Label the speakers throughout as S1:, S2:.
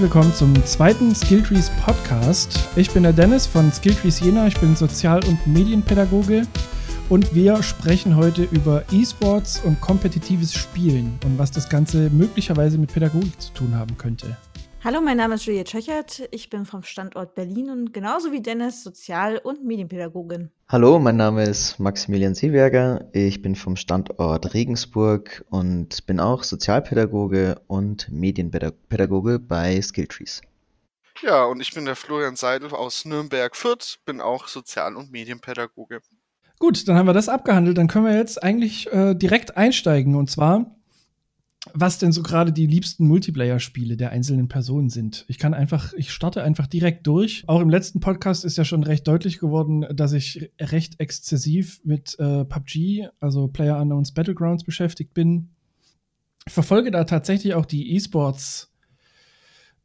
S1: Herzlich willkommen zum zweiten Skilltrees Podcast. Ich bin der Dennis von Skilltrees Jena. Ich bin Sozial- und Medienpädagoge und wir sprechen heute über E-Sports und kompetitives Spielen und was das Ganze möglicherweise mit Pädagogik zu tun haben könnte.
S2: Hallo, mein Name ist Julia Tschechert. Ich bin vom Standort Berlin und genauso wie Dennis Sozial- und Medienpädagogin.
S3: Hallo, mein Name ist Maximilian Seeberger. Ich bin vom Standort Regensburg und bin auch Sozialpädagoge und Medienpädagoge bei Skilltrees.
S4: Ja, und ich bin der Florian Seidel aus Nürnberg-Fürth, bin auch Sozial- und Medienpädagoge.
S1: Gut, dann haben wir das abgehandelt. Dann können wir jetzt eigentlich äh, direkt einsteigen. Und zwar was denn so gerade die liebsten Multiplayer-Spiele der einzelnen Personen sind. Ich kann einfach, ich starte einfach direkt durch. Auch im letzten Podcast ist ja schon recht deutlich geworden, dass ich recht exzessiv mit äh, PUBG, also Player Unknowns Battlegrounds, beschäftigt bin. Ich verfolge da tatsächlich auch die E-Sports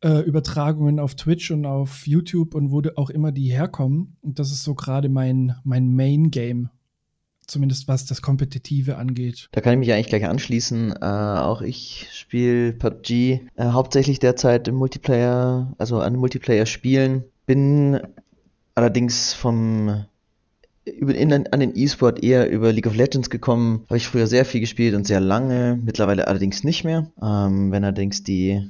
S1: äh, Übertragungen auf Twitch und auf YouTube und wo auch immer die herkommen. Und das ist so gerade mein, mein Main-Game zumindest was das Kompetitive angeht.
S3: Da kann ich mich eigentlich gleich anschließen. Äh, auch ich spiele PUBG äh, hauptsächlich derzeit im Multiplayer, also an Multiplayer-Spielen. Bin allerdings vom über, in, an den E-Sport eher über League of Legends gekommen. Habe ich früher sehr viel gespielt und sehr lange, mittlerweile allerdings nicht mehr. Ähm, wenn allerdings die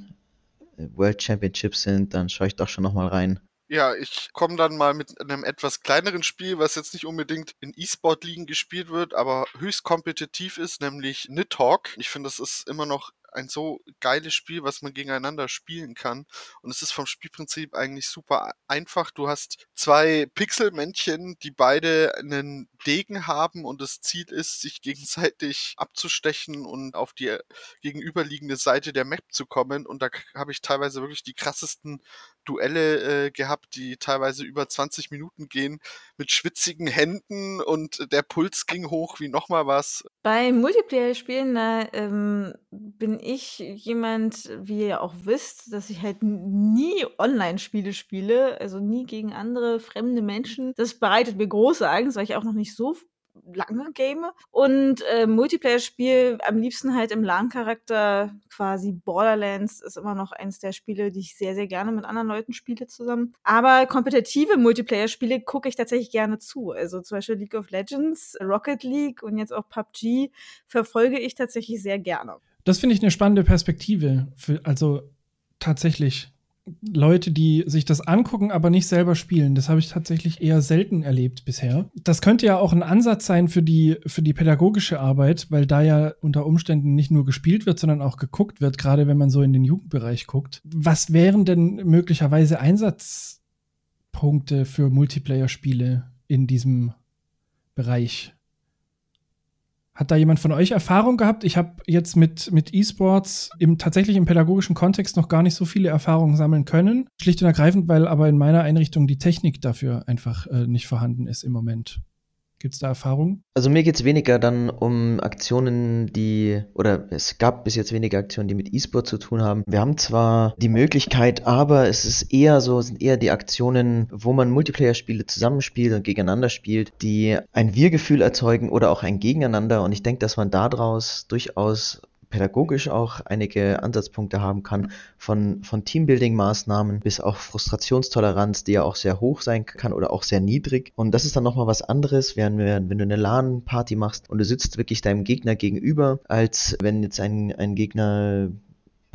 S3: World Championships sind, dann schaue ich doch schon nochmal rein.
S4: Ja, ich komme dann mal mit einem etwas kleineren Spiel, was jetzt nicht unbedingt in E-Sport-Ligen gespielt wird, aber höchst kompetitiv ist, nämlich Nidhogg. Ich finde, das ist immer noch ein so geiles Spiel, was man gegeneinander spielen kann. Und es ist vom Spielprinzip eigentlich super einfach. Du hast zwei Pixelmännchen, die beide einen Degen haben und das Ziel ist, sich gegenseitig abzustechen und auf die gegenüberliegende Seite der Map zu kommen. Und da habe ich teilweise wirklich die krassesten Duelle äh, gehabt, die teilweise über 20 Minuten gehen, mit schwitzigen Händen und der Puls ging hoch wie nochmal was.
S2: Bei Multiplayer-Spielen, ähm, bin ich jemand, wie ihr auch wisst, dass ich halt nie Online-Spiele spiele, also nie gegen andere fremde Menschen. Das bereitet mir große Angst, weil ich auch noch nicht so lange game. Und äh, Multiplayer-Spiel am liebsten halt im LAN-Charakter, quasi Borderlands ist immer noch eins der Spiele, die ich sehr, sehr gerne mit anderen Leuten spiele zusammen. Aber kompetitive Multiplayer-Spiele gucke ich tatsächlich gerne zu. Also zum Beispiel League of Legends, Rocket League und jetzt auch PUBG verfolge ich tatsächlich sehr gerne.
S1: Das finde ich eine spannende Perspektive. Für, also tatsächlich. Leute, die sich das angucken, aber nicht selber spielen. Das habe ich tatsächlich eher selten erlebt bisher. Das könnte ja auch ein Ansatz sein für die, für die pädagogische Arbeit, weil da ja unter Umständen nicht nur gespielt wird, sondern auch geguckt wird, gerade wenn man so in den Jugendbereich guckt. Was wären denn möglicherweise Einsatzpunkte für Multiplayer-Spiele in diesem Bereich? Hat da jemand von euch Erfahrung gehabt? Ich habe jetzt mit, mit E-Sports im, tatsächlich im pädagogischen Kontext noch gar nicht so viele Erfahrungen sammeln können. Schlicht und ergreifend, weil aber in meiner Einrichtung die Technik dafür einfach äh, nicht vorhanden ist im Moment. Gibt es da Erfahrungen?
S3: Also mir geht es weniger dann um Aktionen, die, oder es gab bis jetzt weniger Aktionen, die mit E-Sport zu tun haben. Wir haben zwar die Möglichkeit, aber es ist eher so, sind eher die Aktionen, wo man Multiplayer-Spiele zusammenspielt und gegeneinander spielt, die ein Wir-Gefühl erzeugen oder auch ein Gegeneinander. Und ich denke, dass man daraus durchaus pädagogisch auch einige Ansatzpunkte haben kann, von, von Teambuilding-Maßnahmen bis auch Frustrationstoleranz, die ja auch sehr hoch sein kann oder auch sehr niedrig. Und das ist dann nochmal was anderes, während wenn du eine LAN-Party machst und du sitzt wirklich deinem Gegner gegenüber, als wenn jetzt ein, ein Gegner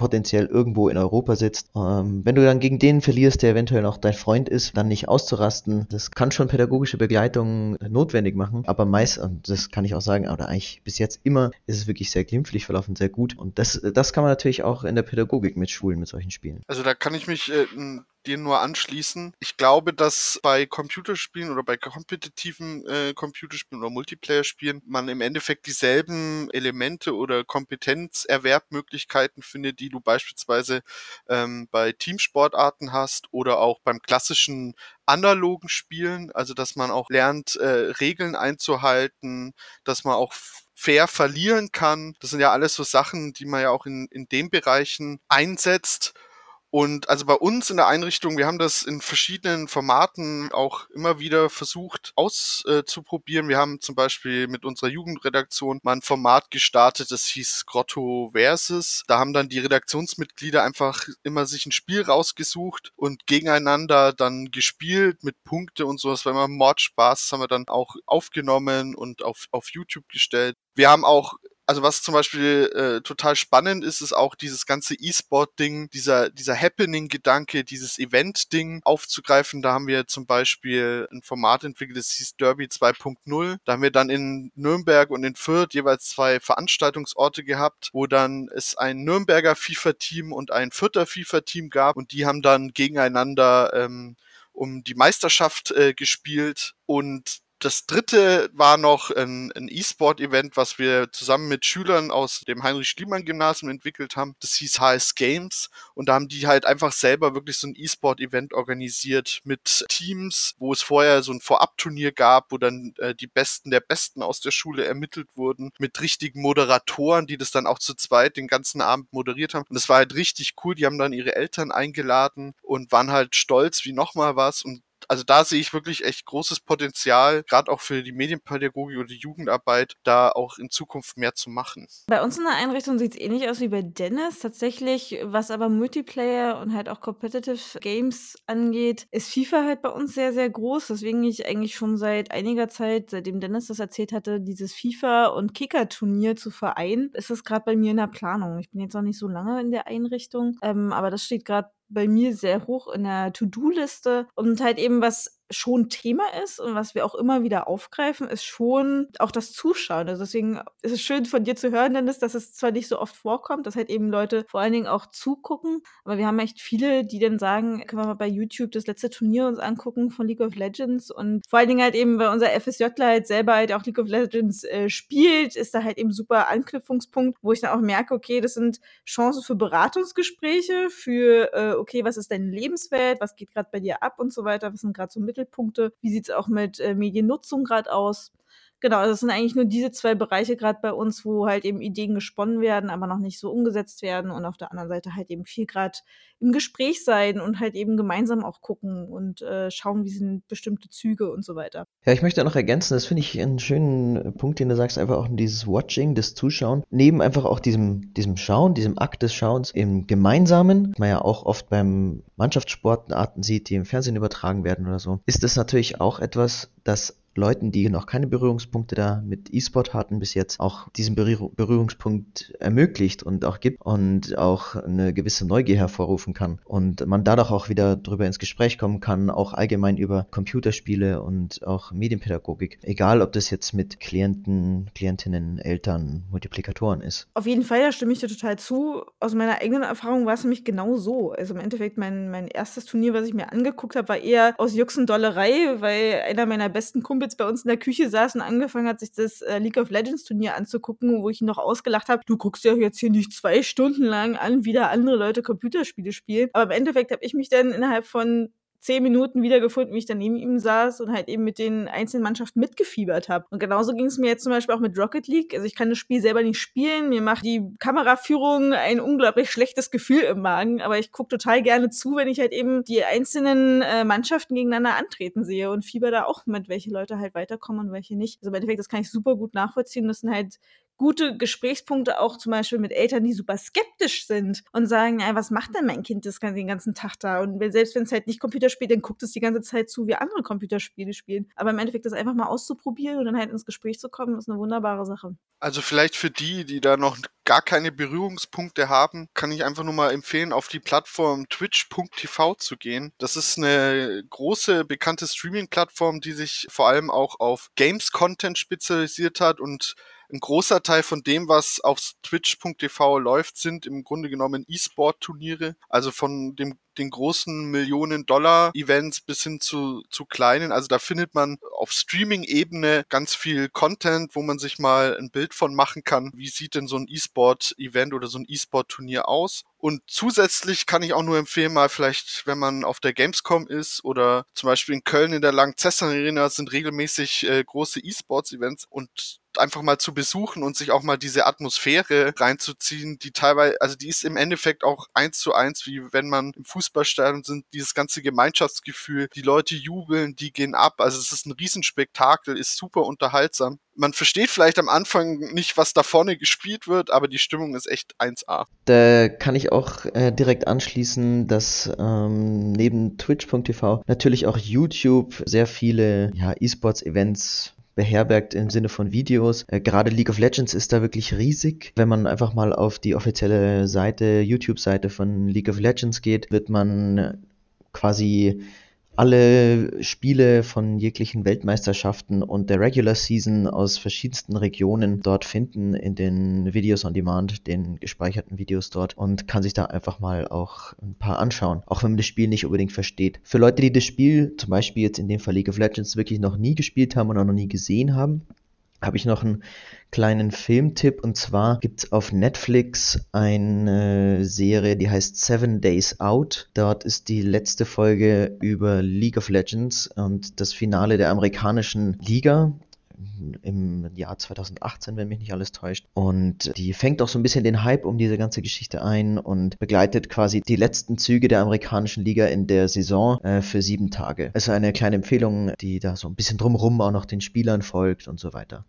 S3: potenziell irgendwo in Europa sitzt. Ähm, wenn du dann gegen den verlierst, der eventuell noch dein Freund ist, dann nicht auszurasten, das kann schon pädagogische Begleitung notwendig machen. Aber meist, und das kann ich auch sagen, oder eigentlich bis jetzt immer, ist es wirklich sehr glimpflich verlaufen, sehr gut. Und das, das kann man natürlich auch in der Pädagogik mit Schulen, mit solchen Spielen.
S4: Also da kann ich mich äh, dir nur anschließen. Ich glaube, dass bei Computerspielen oder bei kompetitiven äh, Computerspielen oder Multiplayer-Spielen man im Endeffekt dieselben Elemente oder Kompetenzerwerbmöglichkeiten findet, die du beispielsweise ähm, bei Teamsportarten hast oder auch beim klassischen analogen Spielen, also dass man auch lernt, äh, Regeln einzuhalten, dass man auch fair verlieren kann. Das sind ja alles so Sachen, die man ja auch in, in den Bereichen einsetzt Und also bei uns in der Einrichtung, wir haben das in verschiedenen Formaten auch immer wieder versucht auszuprobieren. wir haben zum Beispiel mit unserer Jugendredaktion mal ein Format gestartet, das hieß Grotto Versus. Da haben dann die Redaktionsmitglieder einfach immer sich ein Spiel rausgesucht und gegeneinander dann gespielt mit Punkte und so. Das war immer Mordspaß. Das haben wir dann auch aufgenommen und auf, auf YouTube gestellt. Wir haben auch also was zum Beispiel äh, total spannend ist, ist auch dieses ganze E-Sport-Ding, dieser, dieser Happening-Gedanke, dieses Event-Ding aufzugreifen. Da haben wir zum Beispiel ein Format entwickelt, das hieß Derby 2.0. Da haben wir dann in Nürnberg und in Fürth jeweils zwei Veranstaltungsorte gehabt, wo dann es ein Nürnberger FIFA-Team und ein Fürther FIFA-Team gab und die haben dann gegeneinander ähm, um die Meisterschaft äh, gespielt und das dritte war noch ein, ein E-Sport-Event, was wir zusammen mit Schülern aus dem Heinrich-Schliemann-Gymnasium entwickelt haben. Das hieß HS Games. Und da haben die halt einfach selber wirklich so ein E-Sport-Event organisiert mit Teams, wo es vorher so ein Vorabturnier gab, wo dann äh, die Besten der Besten aus der Schule ermittelt wurden, mit richtigen Moderatoren, die das dann auch zu zweit den ganzen Abend moderiert haben. Und das war halt richtig cool. Die haben dann ihre Eltern eingeladen und waren halt stolz wie nochmal was. Und also da sehe ich wirklich echt großes Potenzial, gerade auch für die Medienpädagogik oder die Jugendarbeit, da auch in Zukunft mehr zu machen.
S2: Bei uns in der Einrichtung sieht es ähnlich aus wie bei Dennis. Tatsächlich, was aber Multiplayer und halt auch Competitive Games angeht, ist FIFA halt bei uns sehr, sehr groß. Deswegen ich eigentlich schon seit einiger Zeit, seitdem Dennis das erzählt hatte, dieses FIFA- und Kicker-Turnier zu vereinen, ist es gerade bei mir in der Planung. Ich bin jetzt noch nicht so lange in der Einrichtung, ähm, aber das steht gerade bei mir sehr hoch in der To-Do-Liste und halt eben was schon Thema ist und was wir auch immer wieder aufgreifen, ist schon auch das Zuschauen. Also deswegen ist es schön von dir zu hören, Dennis, dass es zwar nicht so oft vorkommt, dass halt eben Leute vor allen Dingen auch zugucken, aber wir haben echt viele, die dann sagen, können wir mal bei YouTube das letzte Turnier uns angucken von League of Legends und vor allen Dingen halt eben, weil unser FSJ halt selber halt auch League of Legends äh, spielt, ist da halt eben super Anknüpfungspunkt, wo ich dann auch merke, okay, das sind Chancen für Beratungsgespräche, für, äh, okay, was ist deine Lebenswelt, was geht gerade bei dir ab und so weiter, was sind gerade so Mittel Mittelpunkte? Wie sieht es auch mit äh, Mediennutzung gerade aus? Genau, also das sind eigentlich nur diese zwei Bereiche gerade bei uns, wo halt eben Ideen gesponnen werden, aber noch nicht so umgesetzt werden und auf der anderen Seite halt eben viel gerade im Gespräch sein und halt eben gemeinsam auch gucken und äh, schauen, wie sind bestimmte Züge und so weiter.
S3: Ja, ich möchte noch ergänzen, das finde ich einen schönen Punkt, den du sagst, einfach auch dieses Watching, das Zuschauen, neben einfach auch diesem, diesem Schauen, diesem Akt des Schauens im Gemeinsamen, man ja auch oft beim Mannschaftssportarten sieht, die im Fernsehen übertragen werden oder so, ist das natürlich auch etwas, das Leuten, die noch keine Berührungspunkte da mit E-Sport hatten bis jetzt, auch diesen Berührungspunkt ermöglicht und auch gibt und auch eine gewisse Neugier hervorrufen kann. Und man dadurch auch wieder drüber ins Gespräch kommen kann, auch allgemein über Computerspiele und auch Medienpädagogik. Egal, ob das jetzt mit Klienten, Klientinnen, Eltern, Multiplikatoren ist.
S2: Auf jeden Fall, da stimme ich dir total zu. Aus meiner eigenen Erfahrung war es nämlich genau so. Also im Endeffekt, mein, mein erstes Turnier, was ich mir angeguckt habe, war eher aus Jux und Dollerei, weil einer meiner besten Kumpels Kumpels bei uns in der Küche saß und angefangen hat, sich das äh, League of Legends Turnier anzugucken, wo ich noch ausgelacht habe, du guckst ja jetzt hier nicht zwei Stunden lang an, wie da andere Leute Computerspiele spielen. Aber im Endeffekt habe ich mich dann innerhalb von zehn Minuten wiedergefunden, wie ich dann neben ihm saß und halt eben mit den einzelnen Mannschaften mitgefiebert habe. Und genauso ging es mir jetzt zum Beispiel auch mit Rocket League. Also ich kann das Spiel selber nicht spielen. Mir macht die Kameraführung ein unglaublich schlechtes Gefühl im Magen. Aber ich gucke total gerne zu, wenn ich halt eben die einzelnen äh, Mannschaften gegeneinander antreten sehe und fieber da auch mit, welche Leute halt weiterkommen und welche nicht. Also im Endeffekt, das kann ich super gut nachvollziehen. Das sind halt gute Gesprächspunkte auch zum Beispiel mit Eltern, die super skeptisch sind und sagen, ja, was macht denn mein Kind das den ganzen Tag da? Und selbst wenn es halt nicht Computer spielt, dann guckt es die ganze Zeit zu, wie andere Computerspiele spielen. Aber im Endeffekt das einfach mal auszuprobieren und dann halt ins Gespräch zu kommen, ist eine wunderbare Sache.
S4: Also vielleicht für die, die da noch gar keine Berührungspunkte haben, kann ich einfach nur mal empfehlen, auf die Plattform twitch.tv zu gehen. Das ist eine große, bekannte Streaming-Plattform, die sich vor allem auch auf Games-Content spezialisiert hat und ein großer Teil von dem, was auf twitch.tv läuft, sind im Grunde genommen E-Sport-Turniere. Also von dem den großen Millionen-Dollar-Events bis hin zu, zu kleinen. Also da findet man auf Streaming-Ebene ganz viel Content, wo man sich mal ein Bild von machen kann. Wie sieht denn so ein E-Sport-Event oder so ein E-Sport-Turnier aus? Und zusätzlich kann ich auch nur empfehlen, mal vielleicht, wenn man auf der Gamescom ist oder zum Beispiel in Köln in der Langzessern Arena sind regelmäßig äh, große E-Sports-Events und einfach mal zu besuchen und sich auch mal diese Atmosphäre reinzuziehen, die teilweise, also die ist im Endeffekt auch eins zu eins, wie wenn man im Fußballstadion sind, dieses ganze Gemeinschaftsgefühl, die Leute jubeln, die gehen ab, also es ist ein Riesenspektakel, ist super unterhaltsam. Man versteht vielleicht am Anfang nicht, was da vorne gespielt wird, aber die Stimmung ist echt 1A.
S3: Da kann ich auch äh, direkt anschließen, dass ähm, neben twitch.tv natürlich auch YouTube sehr viele ja, E-Sports-Events beherbergt im Sinne von Videos. Äh, gerade League of Legends ist da wirklich riesig. Wenn man einfach mal auf die offizielle Seite, YouTube-Seite von League of Legends geht, wird man quasi alle Spiele von jeglichen Weltmeisterschaften und der Regular Season aus verschiedensten Regionen dort finden in den Videos on Demand, den gespeicherten Videos dort und kann sich da einfach mal auch ein paar anschauen, auch wenn man das Spiel nicht unbedingt versteht. Für Leute, die das Spiel, zum Beispiel jetzt in dem Fall League of Legends, wirklich noch nie gespielt haben und auch noch nie gesehen haben, habe ich noch einen kleinen Filmtipp und zwar gibt's auf Netflix eine Serie, die heißt Seven Days Out. Dort ist die letzte Folge über League of Legends und das Finale der amerikanischen Liga im Jahr 2018, wenn mich nicht alles täuscht. Und die fängt auch so ein bisschen den Hype um diese ganze Geschichte ein und begleitet quasi die letzten Züge der amerikanischen Liga in der Saison äh, für sieben Tage. Also eine kleine Empfehlung, die da so ein bisschen drumrum auch noch den Spielern folgt und so weiter.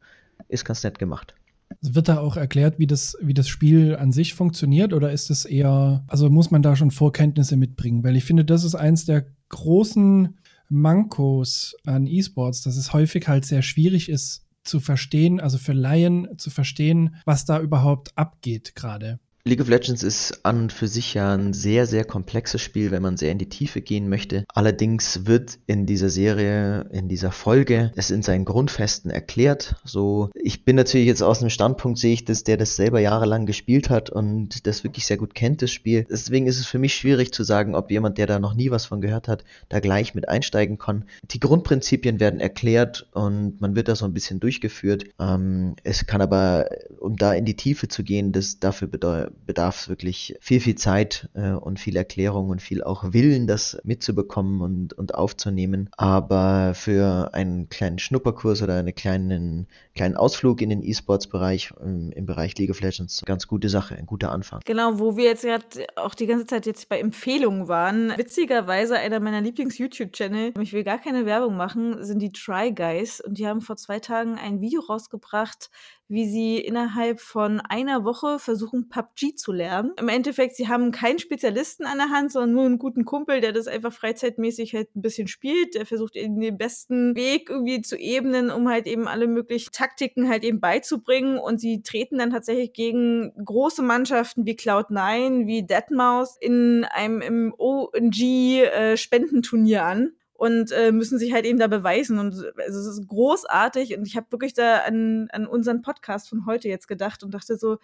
S3: Ist ganz nett gemacht.
S1: Wird da auch erklärt, wie das, wie das Spiel an sich funktioniert oder ist es eher, also muss man da schon Vorkenntnisse mitbringen? Weil ich finde, das ist eins der großen Mankos an E-Sports, dass es häufig halt sehr schwierig ist zu verstehen, also für Laien zu verstehen, was da überhaupt abgeht gerade.
S3: League of Legends ist an und für sich ja ein sehr, sehr komplexes Spiel, wenn man sehr in die Tiefe gehen möchte. Allerdings wird in dieser Serie, in dieser Folge, es in seinen Grundfesten erklärt. So, ich bin natürlich jetzt aus dem Standpunkt, sehe ich das, der das selber jahrelang gespielt hat und das wirklich sehr gut kennt, das Spiel. Deswegen ist es für mich schwierig zu sagen, ob jemand, der da noch nie was von gehört hat, da gleich mit einsteigen kann. Die Grundprinzipien werden erklärt und man wird da so ein bisschen durchgeführt. Ähm, es kann aber, um da in die Tiefe zu gehen, das dafür bedeutet, bedarf es wirklich viel, viel Zeit äh, und viel Erklärung und viel auch Willen, das mitzubekommen und, und aufzunehmen. Aber für einen kleinen Schnupperkurs oder einen kleinen, kleinen Ausflug in den E-Sports-Bereich im, im Bereich League of Legends, ganz gute Sache, ein guter Anfang.
S2: Genau, wo wir jetzt gerade auch die ganze Zeit jetzt bei Empfehlungen waren. Witzigerweise einer meiner Lieblings-YouTube-Channel, ich will gar keine Werbung machen, sind die Try Guys und die haben vor zwei Tagen ein Video rausgebracht, wie sie innerhalb von einer Woche versuchen, PUBG zu lernen. Im Endeffekt, sie haben keinen Spezialisten an der Hand, sondern nur einen guten Kumpel, der das einfach freizeitmäßig halt ein bisschen spielt. Der versucht eben den besten Weg irgendwie zu ebnen, um halt eben alle möglichen Taktiken halt eben beizubringen. Und sie treten dann tatsächlich gegen große Mannschaften wie Cloud9, wie Deadmau5 in einem im ONG-Spendenturnier äh, an und äh, müssen sich halt eben da beweisen. Und also, es ist großartig. Und ich habe wirklich da an, an unseren Podcast von heute jetzt gedacht und dachte so,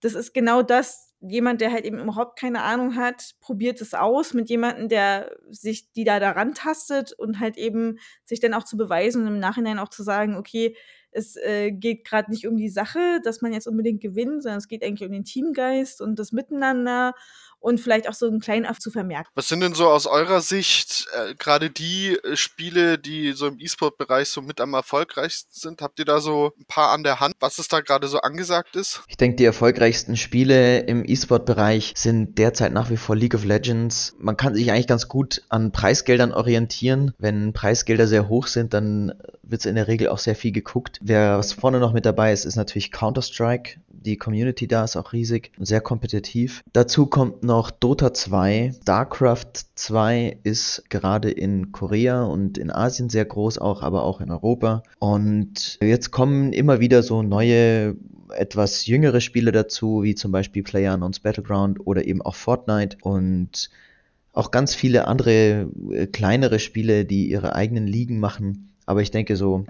S2: das ist genau das. Jemand, der halt eben überhaupt keine Ahnung hat, probiert es aus mit jemandem, der sich die da daran tastet und halt eben sich dann auch zu beweisen und im Nachhinein auch zu sagen, okay, es äh, geht gerade nicht um die Sache, dass man jetzt unbedingt gewinnt, sondern es geht eigentlich um den Teamgeist und das Miteinander und vielleicht auch so einen kleinen Auf zu vermerken.
S4: Was sind denn so aus eurer Sicht äh, gerade die äh, Spiele, die so im E-Sport-Bereich so mit am erfolgreichsten sind? Habt ihr da so ein paar an der Hand, was es da gerade so angesagt ist?
S3: Ich denke, die erfolgreichsten Spiele im E-Sport-Bereich sind derzeit nach wie vor League of Legends. Man kann sich eigentlich ganz gut an Preisgeldern orientieren. Wenn Preisgelder sehr hoch sind, dann wird es in der Regel auch sehr viel geguckt. Wer was vorne noch mit dabei ist, ist natürlich Counter-Strike. Die Community da ist auch riesig und sehr kompetitiv. Dazu kommt noch Dota 2. StarCraft 2 ist gerade in Korea und in Asien sehr groß auch, aber auch in Europa. Und jetzt kommen immer wieder so neue etwas jüngere Spiele dazu, wie zum Beispiel PlayerUnknown's Battleground oder eben auch Fortnite und auch ganz viele andere äh, kleinere Spiele, die ihre eigenen Ligen machen. Aber ich denke so,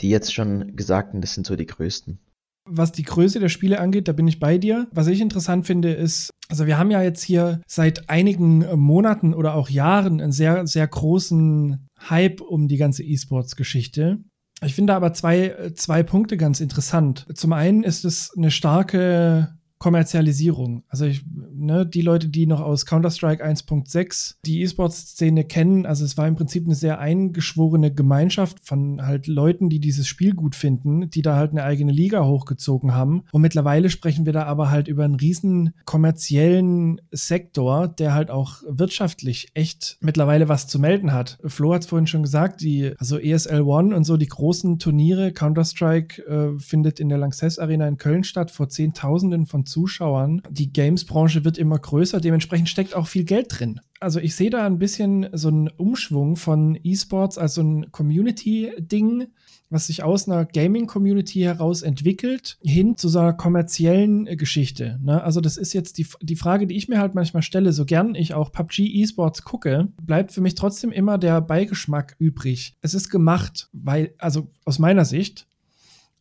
S3: die jetzt schon gesagten, das sind so die größten.
S1: Was die Größe der Spiele angeht, da bin ich bei dir. Was ich interessant finde, ist, also wir haben ja jetzt hier seit einigen Monaten oder auch Jahren einen sehr, sehr großen Hype um die ganze E-Sports-Geschichte. Ich finde aber zwei, zwei Punkte ganz interessant. Zum einen ist es eine starke Kommerzialisierung. Also ich, ne, die Leute, die noch aus Counter-Strike 1.6 die E-Sports-Szene kennen, also es war im Prinzip eine sehr eingeschworene Gemeinschaft von halt Leuten, die dieses Spiel gut finden, die da halt eine eigene Liga hochgezogen haben. Und mittlerweile sprechen wir da aber halt über einen riesen kommerziellen Sektor, der halt auch wirtschaftlich echt mittlerweile was zu melden hat. Flo hat es vorhin schon gesagt, die, also ESL One und so, die großen Turniere, Counter-Strike äh, findet in der Lanxess Arena in Köln statt, vor Zehntausenden von Zuschauern. Die Games-Branche wird immer größer, dementsprechend steckt auch viel Geld drin. Also ich sehe da ein bisschen so einen Umschwung von E-Sports als so ein Community-Ding, was sich aus einer Gaming-Community heraus entwickelt, hin zu so einer kommerziellen Geschichte. Ne? Also das ist jetzt die, die Frage, die ich mir halt manchmal stelle, so gern ich auch PUBG E-Sports gucke, bleibt für mich trotzdem immer der Beigeschmack übrig. Es ist gemacht, weil, also aus meiner Sicht,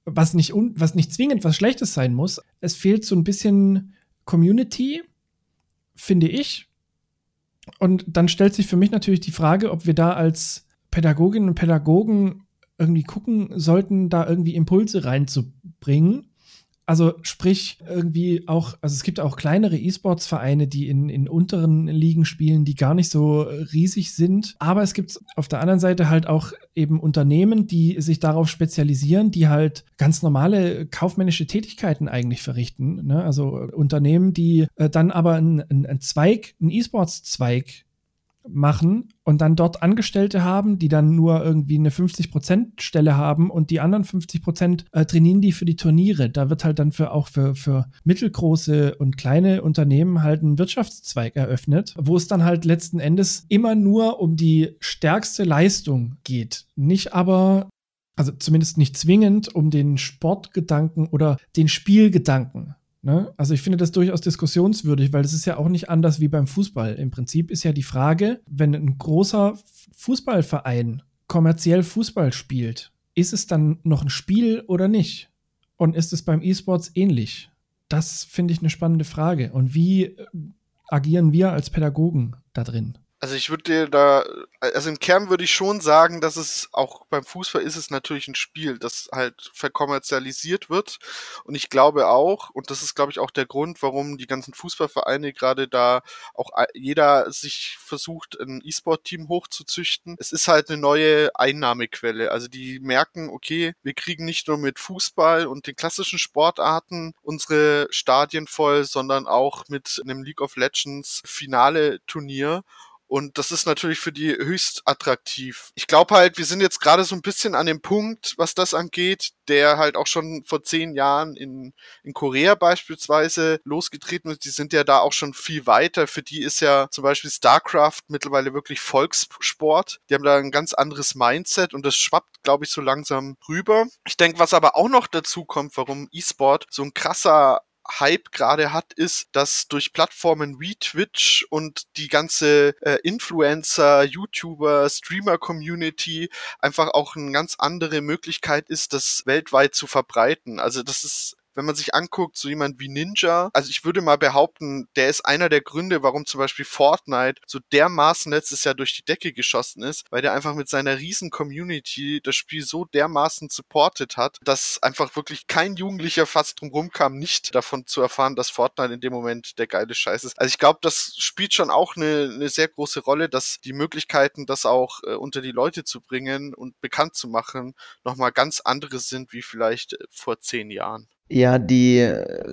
S1: was nicht, un, was nicht zwingend was Schlechtes sein muss. Es fehlt so ein bisschen Community, finde ich. Und dann stellt sich für mich natürlich die Frage, ob wir da als Pädagoginnen und Pädagogen irgendwie gucken sollten, da irgendwie Impulse reinzubringen also sprich, irgendwie auch, also es gibt auch kleinere E-Sports-Vereine, die in, in unteren Ligen spielen, die gar nicht so riesig sind. Aber es gibt auf der anderen Seite halt auch eben Unternehmen, die sich darauf spezialisieren, die halt ganz normale kaufmännische Tätigkeiten eigentlich verrichten. Ne? Also Unternehmen, die äh, dann aber einen Zweig, einen E-Sports-Zweig machen und dann dort Angestellte haben, die dann nur irgendwie eine 50%-Stelle haben und die anderen 50% äh, trainieren die für die Turniere. Da wird halt dann für auch für, für mittelgroße und kleine Unternehmen halt ein Wirtschaftszweig eröffnet, wo es dann halt letzten Endes immer nur um die stärkste Leistung geht. Nicht aber also zumindest nicht zwingend um den Sportgedanken oder den Spielgedanken. Ne? Also ich finde das durchaus diskussionswürdig, weil das ist ja auch nicht anders wie beim Fußball. Im Prinzip ist ja die Frage, wenn ein großer Fußballverein kommerziell Fußball spielt, ist es dann noch ein Spiel oder nicht? Und ist es beim E-Sports ähnlich? Das finde ich eine spannende Frage. Und wie äh, agieren wir als Pädagogen da drin?
S4: Also ich würde dir da, also im Kern würde ich schon sagen, dass es auch beim Fußball ist es natürlich ein Spiel, das halt verkommerzialisiert wird. Und ich glaube auch, und das ist glaube ich auch der Grund, warum die ganzen Fußballvereine gerade da auch jeder sich versucht, ein E-Sport-Team hochzuzüchten. Es ist halt eine neue Einnahmequelle. Also die merken, okay, wir kriegen nicht nur mit Fußball und den klassischen Sportarten unsere Stadien voll, sondern auch mit einem League of Legends Finale-Turnier. Und das ist natürlich für die höchst attraktiv. Ich glaube halt, wir sind jetzt gerade so ein bisschen an dem Punkt, was das angeht, der halt auch schon vor zehn Jahren in, in Korea beispielsweise losgetreten ist. Die sind ja da auch schon viel weiter. Für die ist ja zum Beispiel StarCraft mittlerweile wirklich Volkssport. Die haben da ein ganz anderes Mindset und das schwappt, glaube ich, so langsam rüber. Ich denke, was aber auch noch dazu kommt, warum E-Sport so ein krasser Hype gerade hat, ist, dass durch Plattformen wie Twitch und die ganze äh, Influencer, YouTuber, Streamer-Community einfach auch eine ganz andere Möglichkeit ist, das weltweit zu verbreiten. Also das ist wenn man sich anguckt, so jemand wie Ninja, also ich würde mal behaupten, der ist einer der Gründe, warum zum Beispiel Fortnite so dermaßen letztes Jahr durch die Decke geschossen ist, weil der einfach mit seiner riesen Community das Spiel so dermaßen supportet hat, dass einfach wirklich kein Jugendlicher fast drumherum kam, nicht davon zu erfahren, dass Fortnite in dem Moment der geile Scheiß ist. Also ich glaube, das spielt schon auch eine, eine sehr große Rolle, dass die Möglichkeiten, das auch äh, unter die Leute zu bringen und bekannt zu machen, nochmal ganz andere sind wie vielleicht vor zehn Jahren.
S3: Ja, die,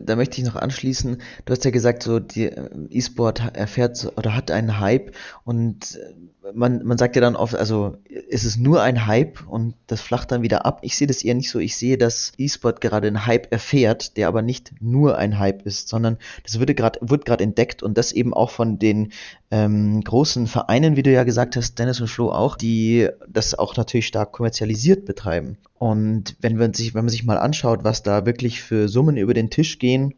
S3: da möchte ich noch anschließen. Du hast ja gesagt, so die äh, E-Sport erfährt oder hat einen Hype und äh, man, man sagt ja dann oft, also ist es nur ein Hype und das flacht dann wieder ab. Ich sehe das eher nicht so. Ich sehe, dass E-Sport gerade einen Hype erfährt, der aber nicht nur ein Hype ist, sondern das würde gerade wird gerade entdeckt und das eben auch von den ähm, großen Vereinen, wie du ja gesagt hast, Dennis und Flo auch, die das auch natürlich stark kommerzialisiert betreiben. Und wenn man sich, wenn man sich mal anschaut, was da wirklich für Summen über den Tisch gehen,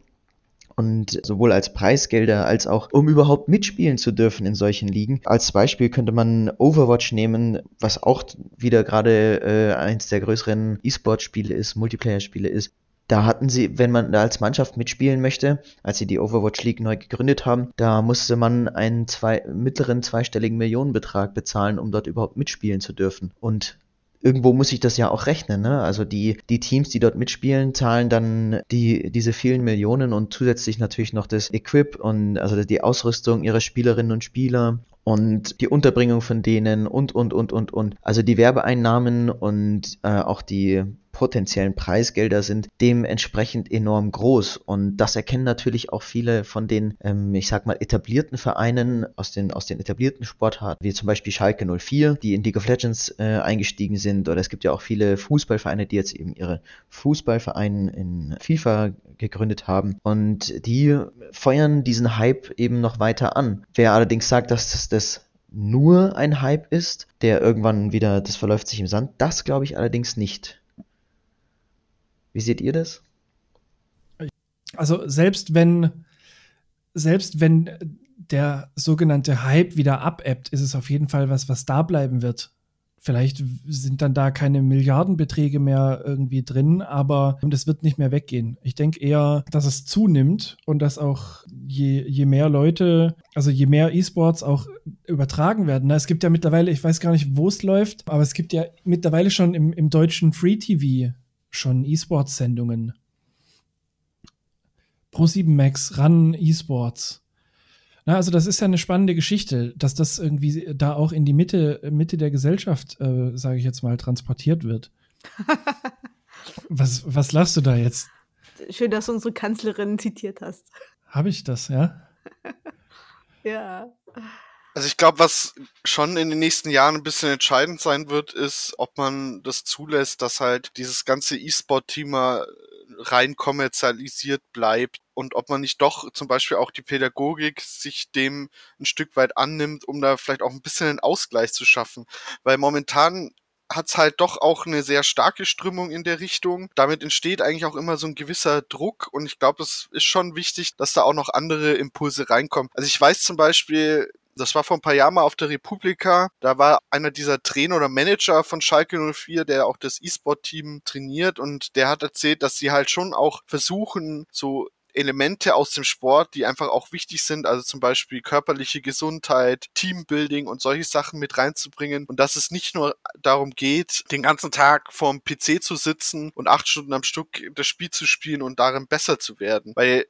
S3: und sowohl als Preisgelder als auch um überhaupt mitspielen zu dürfen in solchen Ligen. Als Beispiel könnte man Overwatch nehmen, was auch wieder gerade äh, eins der größeren E-Sport-Spiele ist, Multiplayer-Spiele ist. Da hatten sie, wenn man da als Mannschaft mitspielen möchte, als sie die Overwatch League neu gegründet haben, da musste man einen zwei, mittleren zweistelligen Millionenbetrag bezahlen, um dort überhaupt mitspielen zu dürfen. Und irgendwo muss sich das ja auch rechnen. Ne? Also die, die Teams, die dort mitspielen, zahlen dann die, diese vielen Millionen und zusätzlich natürlich noch das Equip und also die Ausrüstung ihrer Spielerinnen und Spieler und die Unterbringung von denen und, und, und, und, und. Also die Werbeeinnahmen und äh, auch die potenziellen Preisgelder sind dementsprechend enorm groß. Und das erkennen natürlich auch viele von den, ähm, ich sag mal, etablierten Vereinen aus den, aus den etablierten Sportarten, wie zum Beispiel Schalke 04, die in League of Legends äh, eingestiegen sind. Oder es gibt ja auch viele Fußballvereine, die jetzt eben ihre Fußballvereine in FIFA gegründet haben. Und die feuern diesen Hype eben noch weiter an. Wer allerdings sagt, dass das, das nur ein Hype ist, der irgendwann wieder, das verläuft sich im Sand, das glaube ich allerdings nicht. Wie seht ihr das?
S1: Also selbst wenn, selbst wenn der sogenannte Hype wieder abebbt, ist es auf jeden Fall was, was da bleiben wird. Vielleicht sind dann da keine Milliardenbeträge mehr irgendwie drin, aber das wird nicht mehr weggehen. Ich denke eher, dass es zunimmt und dass auch je, je mehr Leute, also je mehr E-Sports auch übertragen werden. Es gibt ja mittlerweile, ich weiß gar nicht, wo es läuft, aber es gibt ja mittlerweile schon im, im deutschen Free TV schon E-Sports-Sendungen. Pro7 Max, RAN E-Sports. Na, also das ist ja eine spannende Geschichte, dass das irgendwie da auch in die Mitte, Mitte der Gesellschaft, äh, sage ich jetzt mal, transportiert wird. was, was lachst du da jetzt?
S2: Schön, dass du unsere Kanzlerin zitiert hast.
S1: Habe ich das, ja?
S2: ja.
S4: Also ich glaube, was schon in den nächsten Jahren ein bisschen entscheidend sein wird, ist, ob man das zulässt, dass halt dieses ganze E-Sport-Thema rein kommerzialisiert bleibt und ob man nicht doch zum Beispiel auch die Pädagogik sich dem ein Stück weit annimmt, um da vielleicht auch ein bisschen einen Ausgleich zu schaffen. Weil momentan hat's halt doch auch eine sehr starke Strömung in der Richtung. Damit entsteht eigentlich auch immer so ein gewisser Druck und ich glaube, es ist schon wichtig, dass da auch noch andere Impulse reinkommen. Also ich weiß zum Beispiel, das war vor ein paar Jahren mal auf der Republika. Da war einer dieser Trainer oder Manager von Schalke 04, der auch das E-Sport-Team trainiert. Und der hat erzählt, dass sie halt schon auch versuchen, so Elemente aus dem Sport, die einfach auch wichtig sind, also zum Beispiel körperliche Gesundheit, Teambuilding und solche Sachen mit reinzubringen. Und dass es nicht nur darum geht, den ganzen Tag vorm PC zu sitzen und acht Stunden am Stück das Spiel zu spielen und darin besser zu werden, weil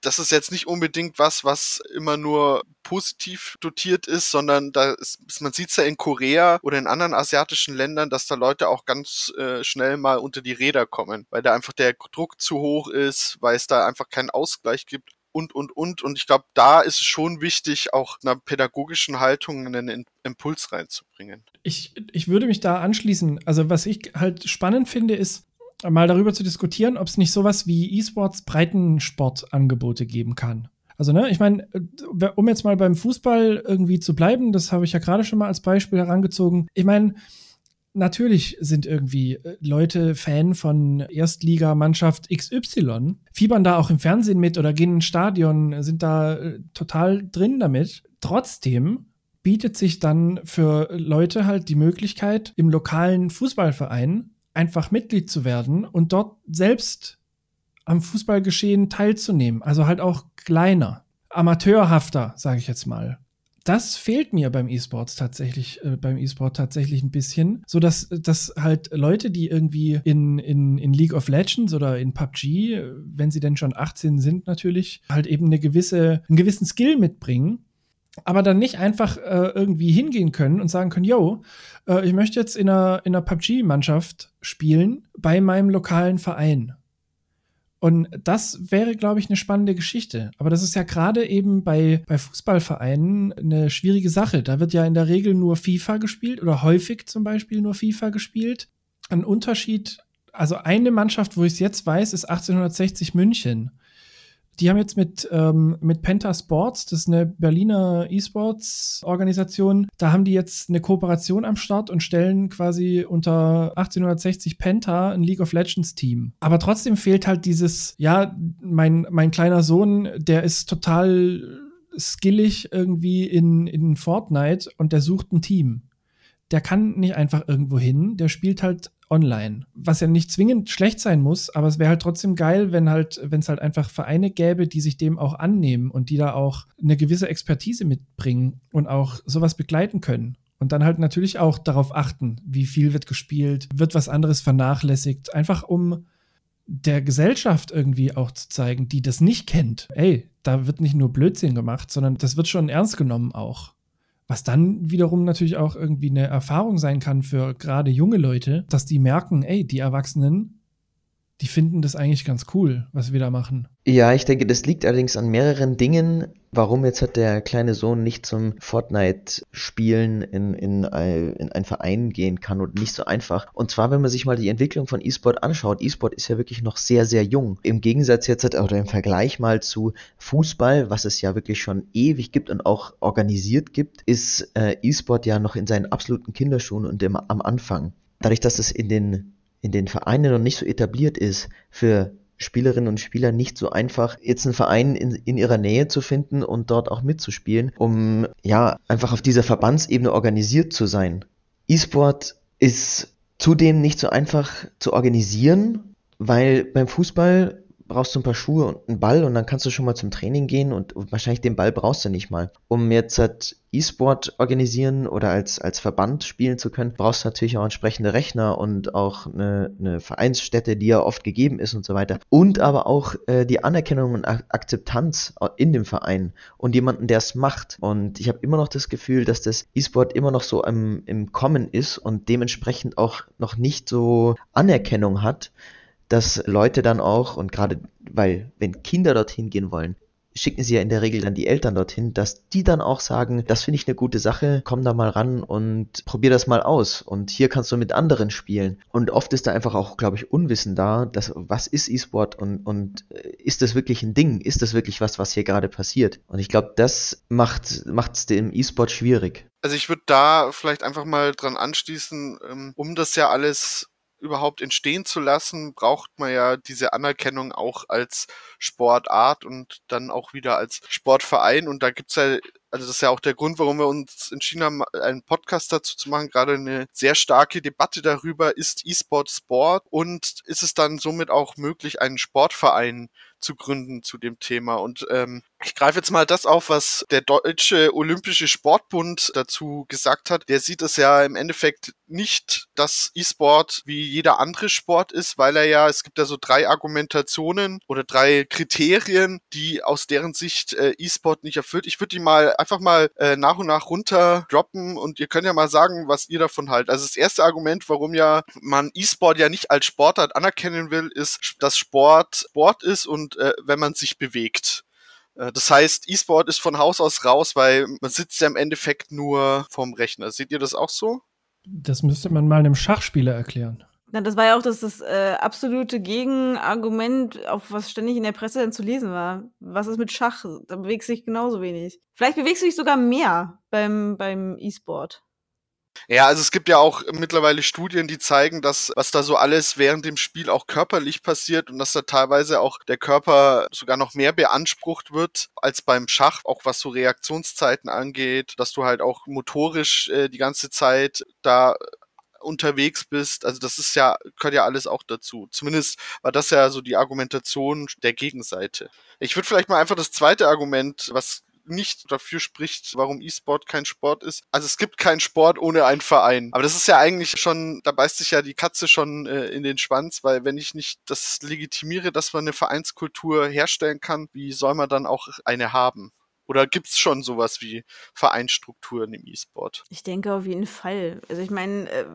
S4: das ist jetzt nicht unbedingt was, was immer nur positiv dotiert ist, sondern da ist, man sieht es ja in Korea oder in anderen asiatischen Ländern, dass da Leute auch ganz äh, schnell mal unter die Räder kommen, weil da einfach der Druck zu hoch ist, weil es da einfach keinen Ausgleich gibt und, und, und. Und ich glaube, da ist es schon wichtig, auch einer pädagogischen Haltung einen Impuls reinzubringen.
S1: Ich, ich würde mich da anschließen. Also, was ich halt spannend finde, ist, mal darüber zu diskutieren, ob es nicht sowas wie E-Sports Breitensportangebote geben kann. Also, ne, ich meine, äh, um jetzt mal beim Fußball irgendwie zu bleiben, das habe ich ja gerade schon mal als Beispiel herangezogen. Ich meine, natürlich sind irgendwie äh, Leute Fan von Erstligamannschaft XY, fiebern da auch im Fernsehen mit oder gehen ins Stadion, sind da äh, total drin damit. Trotzdem bietet sich dann für Leute halt die Möglichkeit, im lokalen Fußballverein einfach Mitglied zu werden und dort selbst am Fußballgeschehen teilzunehmen. Also halt auch kleiner, amateurhafter, sage ich jetzt mal. Das fehlt mir beim E-Sports tatsächlich, äh, beim E-Sport tatsächlich ein bisschen, so dass, dass halt Leute, die irgendwie in, in, in League of Legends oder in PUBG, wenn sie denn schon 18 sind natürlich, halt eben eine gewisse, einen gewissen Skill mitbringen, aber dann nicht einfach äh, irgendwie hingehen können und sagen können, yo, äh, ich möchte jetzt in einer, in einer PUBG-Mannschaft spielen bei meinem lokalen Verein. Und das wäre, glaube ich, eine spannende Geschichte. Aber das ist ja gerade eben bei, bei Fußballvereinen eine schwierige Sache. Da wird ja in der Regel nur FIFA gespielt oder häufig zum Beispiel nur FIFA gespielt. Ein Unterschied, also eine Mannschaft, wo ich es jetzt weiß, ist 1860 München die haben jetzt mit, ähm, mit Penta Sports, das ist eine Berliner E-Sports-Organisation, da haben die jetzt eine Kooperation am Start und stellen quasi unter 1860 Penta ein League of Legends-Team. Aber trotzdem fehlt halt dieses, ja, mein, mein kleiner Sohn, der ist total skillig irgendwie in, in Fortnite und der sucht ein Team. Der kann nicht einfach irgendwo hin, der spielt halt online. Was ja nicht zwingend schlecht sein muss, aber es wäre halt trotzdem geil, wenn halt, wenn es halt einfach Vereine gäbe, die sich dem auch annehmen und die da auch eine gewisse Expertise mitbringen und auch sowas begleiten können. Und dann halt natürlich auch darauf achten, wie viel wird gespielt, wird was anderes vernachlässigt, einfach um der Gesellschaft irgendwie auch zu zeigen, die das nicht kennt. Ey, da wird nicht nur Blödsinn gemacht, sondern das wird schon ernst genommen auch. Was dann wiederum natürlich auch irgendwie eine Erfahrung sein kann für gerade junge Leute, dass die merken, ey, die Erwachsenen die finden das eigentlich ganz cool, was wir da machen.
S3: Ja, ich denke, das liegt allerdings an mehreren Dingen. Warum jetzt hat der kleine Sohn nicht zum Fortnite-Spielen in, in, in einen Verein gehen kann und nicht so einfach. Und zwar, wenn man sich mal die Entwicklung von E-Sport anschaut. E-Sport ist ja wirklich noch sehr, sehr jung. Im Gegensatz jetzt oder im Vergleich mal zu Fußball, was es ja wirklich schon ewig gibt und auch organisiert gibt, ist äh, E-Sport ja noch in seinen absoluten Kinderschuhen und im, am Anfang. Dadurch, dass es in den in den Vereinen noch nicht so etabliert ist, für Spielerinnen und Spieler nicht so einfach, jetzt einen Verein in, in ihrer Nähe zu finden und dort auch mitzuspielen, um ja einfach auf dieser Verbandsebene organisiert zu sein. E-Sport ist zudem nicht so einfach zu organisieren, weil beim Fußball brauchst du ein paar Schuhe und einen Ball und dann kannst du schon mal zum Training gehen und wahrscheinlich den Ball brauchst du nicht mal. Um jetzt halt E-Sport organisieren oder als, als Verband spielen zu können, brauchst du natürlich auch entsprechende Rechner und auch eine, eine Vereinsstätte, die ja oft gegeben ist und so weiter. Und aber auch äh, die Anerkennung und Akzeptanz in dem Verein und jemanden, der es macht. Und ich habe immer noch das Gefühl, dass das E-Sport immer noch so im, im Kommen ist und dementsprechend auch noch nicht so Anerkennung hat dass Leute dann auch, und gerade weil, wenn Kinder dorthin gehen wollen, schicken sie ja in der Regel dann die Eltern dorthin, dass die dann auch sagen, das finde ich eine gute Sache, komm da mal ran und probier das mal aus. Und hier kannst du mit anderen spielen. Und oft ist da einfach auch, glaube ich, Unwissen da, dass, was ist E-Sport und, und äh, ist das wirklich ein Ding? Ist das wirklich was, was hier gerade passiert? Und ich glaube, das macht es dem E-Sport schwierig.
S4: Also ich würde da vielleicht einfach mal dran anschließen, ähm, um das ja alles überhaupt entstehen zu lassen, braucht man ja diese Anerkennung auch als Sportart und dann auch wieder als Sportverein. Und da gibt's ja, also das ist ja auch der Grund, warum wir uns entschieden haben, einen Podcast dazu zu machen, gerade eine sehr starke Debatte darüber, ist E-Sport Sport und ist es dann somit auch möglich, einen Sportverein zu gründen zu dem Thema. Und ähm, ich greife jetzt mal das auf, was der Deutsche Olympische Sportbund dazu gesagt hat. Der sieht es ja im Endeffekt nicht, dass E-Sport wie jeder andere Sport ist, weil er ja, es gibt ja so drei Argumentationen oder drei Kriterien, die aus deren Sicht äh, E-Sport nicht erfüllt. Ich würde die mal einfach mal äh, nach und nach runter droppen und ihr könnt ja mal sagen, was ihr davon haltet. Also das erste Argument, warum ja man E-Sport ja nicht als Sportart anerkennen will, ist, dass Sport Sport ist und äh, wenn man sich bewegt. Äh, das heißt, E-Sport ist von Haus aus raus, weil man sitzt ja im Endeffekt nur vorm Rechner. Seht ihr das auch so?
S1: Das müsste man mal einem Schachspieler erklären.
S2: Na, das war ja auch das, das äh, absolute Gegenargument, auf was ständig in der Presse dann zu lesen war. Was ist mit Schach? Da bewegst du dich genauso wenig. Vielleicht bewegst du dich sogar mehr beim, beim E-Sport.
S4: Ja, also es gibt ja auch mittlerweile Studien, die zeigen, dass was da so alles während dem Spiel auch körperlich passiert und dass da teilweise auch der Körper sogar noch mehr beansprucht wird als beim Schach, auch was so Reaktionszeiten angeht, dass du halt auch motorisch äh, die ganze Zeit da unterwegs bist. Also das ist ja, gehört ja alles auch dazu. Zumindest war das ja so die Argumentation der Gegenseite. Ich würde vielleicht mal einfach das zweite Argument, was nicht dafür spricht, warum E-Sport kein Sport ist. Also es gibt keinen Sport ohne einen Verein. Aber das ist ja eigentlich schon, da beißt sich ja die Katze schon äh, in den Schwanz, weil wenn ich nicht das legitimiere, dass man eine Vereinskultur herstellen kann, wie soll man dann auch eine haben? Oder gibt es schon sowas wie Vereinsstrukturen im E-Sport?
S2: Ich denke auf jeden Fall. Also ich meine, äh,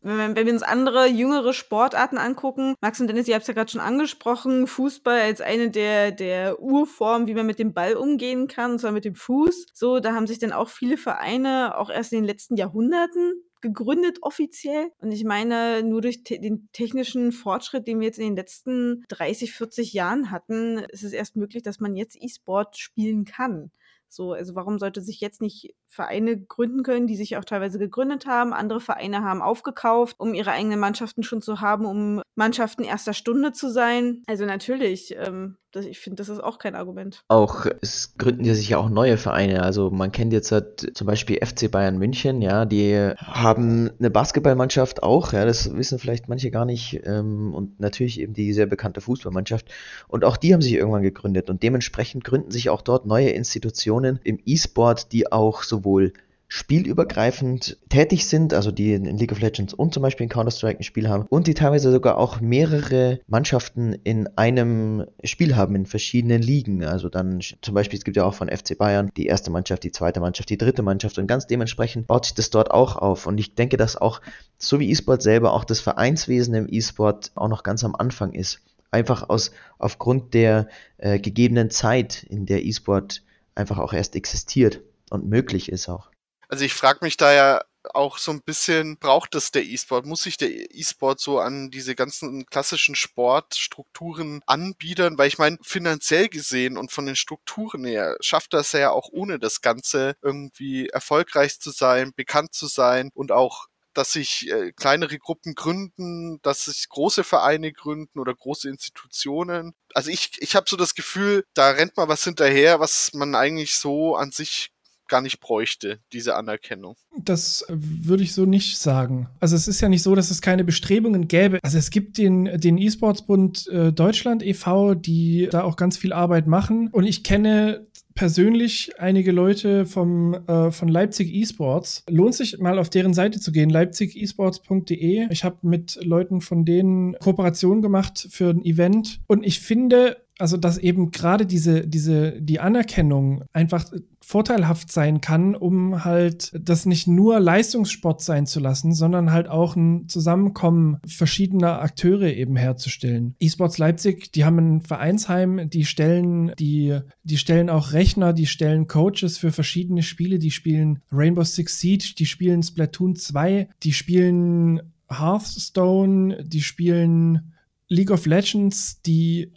S2: wenn, wenn, wir uns andere jüngere Sportarten angucken, Max und Dennis, ihr habt es ja gerade schon angesprochen, Fußball als eine der, der Urformen, wie man mit dem Ball umgehen kann, und zwar mit dem Fuß. So, da haben sich dann auch viele Vereine auch erst in den letzten Jahrhunderten gegründet offiziell. Und ich meine, nur durch te den technischen Fortschritt, den wir jetzt in den letzten 30, 40 Jahren hatten, ist es erst möglich, dass man jetzt E-Sport spielen kann. So, also warum sollte sich jetzt nicht Vereine gründen können, die sich auch teilweise gegründet haben? Andere Vereine haben aufgekauft, um ihre eigenen Mannschaften schon zu haben, um Mannschaften erster Stunde zu sein. Also natürlich, ähm, das, ich finde, das ist auch kein Argument.
S3: Auch es gründen ja sich ja auch neue Vereine. Also man kennt jetzt halt zum Beispiel FC Bayern München, ja, die haben eine Basketballmannschaft auch, ja, das wissen vielleicht manche gar nicht. Ähm, und natürlich eben die sehr bekannte Fußballmannschaft. Und auch die haben sich irgendwann gegründet. Und dementsprechend gründen sich auch dort neue Institutionen im E-Sport, die auch sowohl spielübergreifend tätig sind, also die in League of Legends und zum Beispiel in Counter-Strike ein Spiel haben und die teilweise sogar auch mehrere Mannschaften in einem Spiel haben, in verschiedenen Ligen. Also dann zum Beispiel, es gibt ja auch von FC Bayern die erste Mannschaft, die zweite Mannschaft, die dritte Mannschaft und ganz dementsprechend baut sich das dort auch auf. Und ich denke, dass auch, so wie E-Sport selber, auch das Vereinswesen im E-Sport auch noch ganz am Anfang ist. Einfach aus, aufgrund der äh, gegebenen Zeit, in der E-Sport einfach auch erst existiert und möglich ist auch.
S4: Also ich frage mich da ja auch so ein bisschen, braucht es der E-Sport? Muss sich der E-Sport so an diese ganzen klassischen Sportstrukturen anbiedern? Weil ich meine, finanziell gesehen und von den Strukturen her schafft das ja auch ohne das Ganze irgendwie erfolgreich zu sein, bekannt zu sein und auch dass sich äh, kleinere Gruppen gründen, dass sich große Vereine gründen oder große Institutionen. Also ich, ich habe so das Gefühl, da rennt mal was hinterher, was man eigentlich so an sich gar nicht bräuchte, diese Anerkennung.
S1: Das würde ich so nicht sagen. Also es ist ja nicht so, dass es keine Bestrebungen gäbe. Also es gibt den, den E-Sports-Bund äh, Deutschland e.V., die da auch ganz viel Arbeit machen. Und ich kenne persönlich einige Leute vom, äh, von Leipzig Esports. Lohnt sich mal auf deren Seite zu gehen, leipzigesports.de. Ich habe mit Leuten von denen Kooperation gemacht für ein Event. Und ich finde, also dass eben gerade diese, diese, die Anerkennung einfach vorteilhaft sein kann, um halt das nicht nur Leistungssport sein zu lassen, sondern halt auch ein Zusammenkommen verschiedener Akteure eben herzustellen. eSports Leipzig, die haben ein Vereinsheim, die stellen, die, die stellen auch Rechner, die stellen Coaches für verschiedene Spiele, die spielen Rainbow Six Siege, die spielen Splatoon 2, die spielen Hearthstone, die spielen League of Legends, die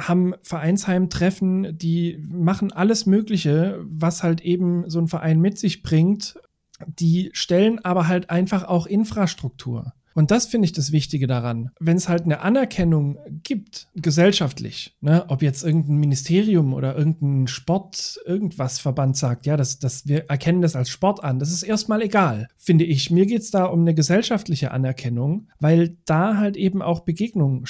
S1: haben Vereinsheimtreffen, die machen alles Mögliche, was halt eben so ein Verein mit sich bringt. Die stellen aber halt einfach auch Infrastruktur. Und das finde ich das Wichtige daran. Wenn es halt eine Anerkennung gibt, gesellschaftlich, ne, ob jetzt irgendein Ministerium oder irgendein Sport, irgendwas Verband sagt, ja, das, das, wir erkennen das als Sport an, das ist erstmal egal, finde ich. Mir geht es da um eine gesellschaftliche Anerkennung, weil da halt eben auch Begegnungen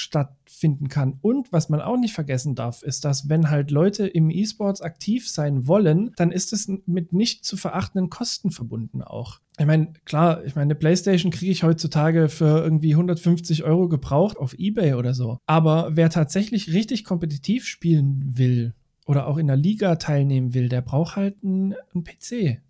S1: stattfinden kann. Und was man auch nicht vergessen darf, ist, dass wenn halt Leute im E-Sports aktiv sein wollen, dann ist es mit nicht zu verachtenden Kosten verbunden auch ich meine, klar, ich meine, eine Playstation kriege ich heutzutage für irgendwie 150 Euro gebraucht auf Ebay oder so. Aber wer tatsächlich richtig kompetitiv spielen will oder auch in der Liga teilnehmen will, der braucht halt einen PC.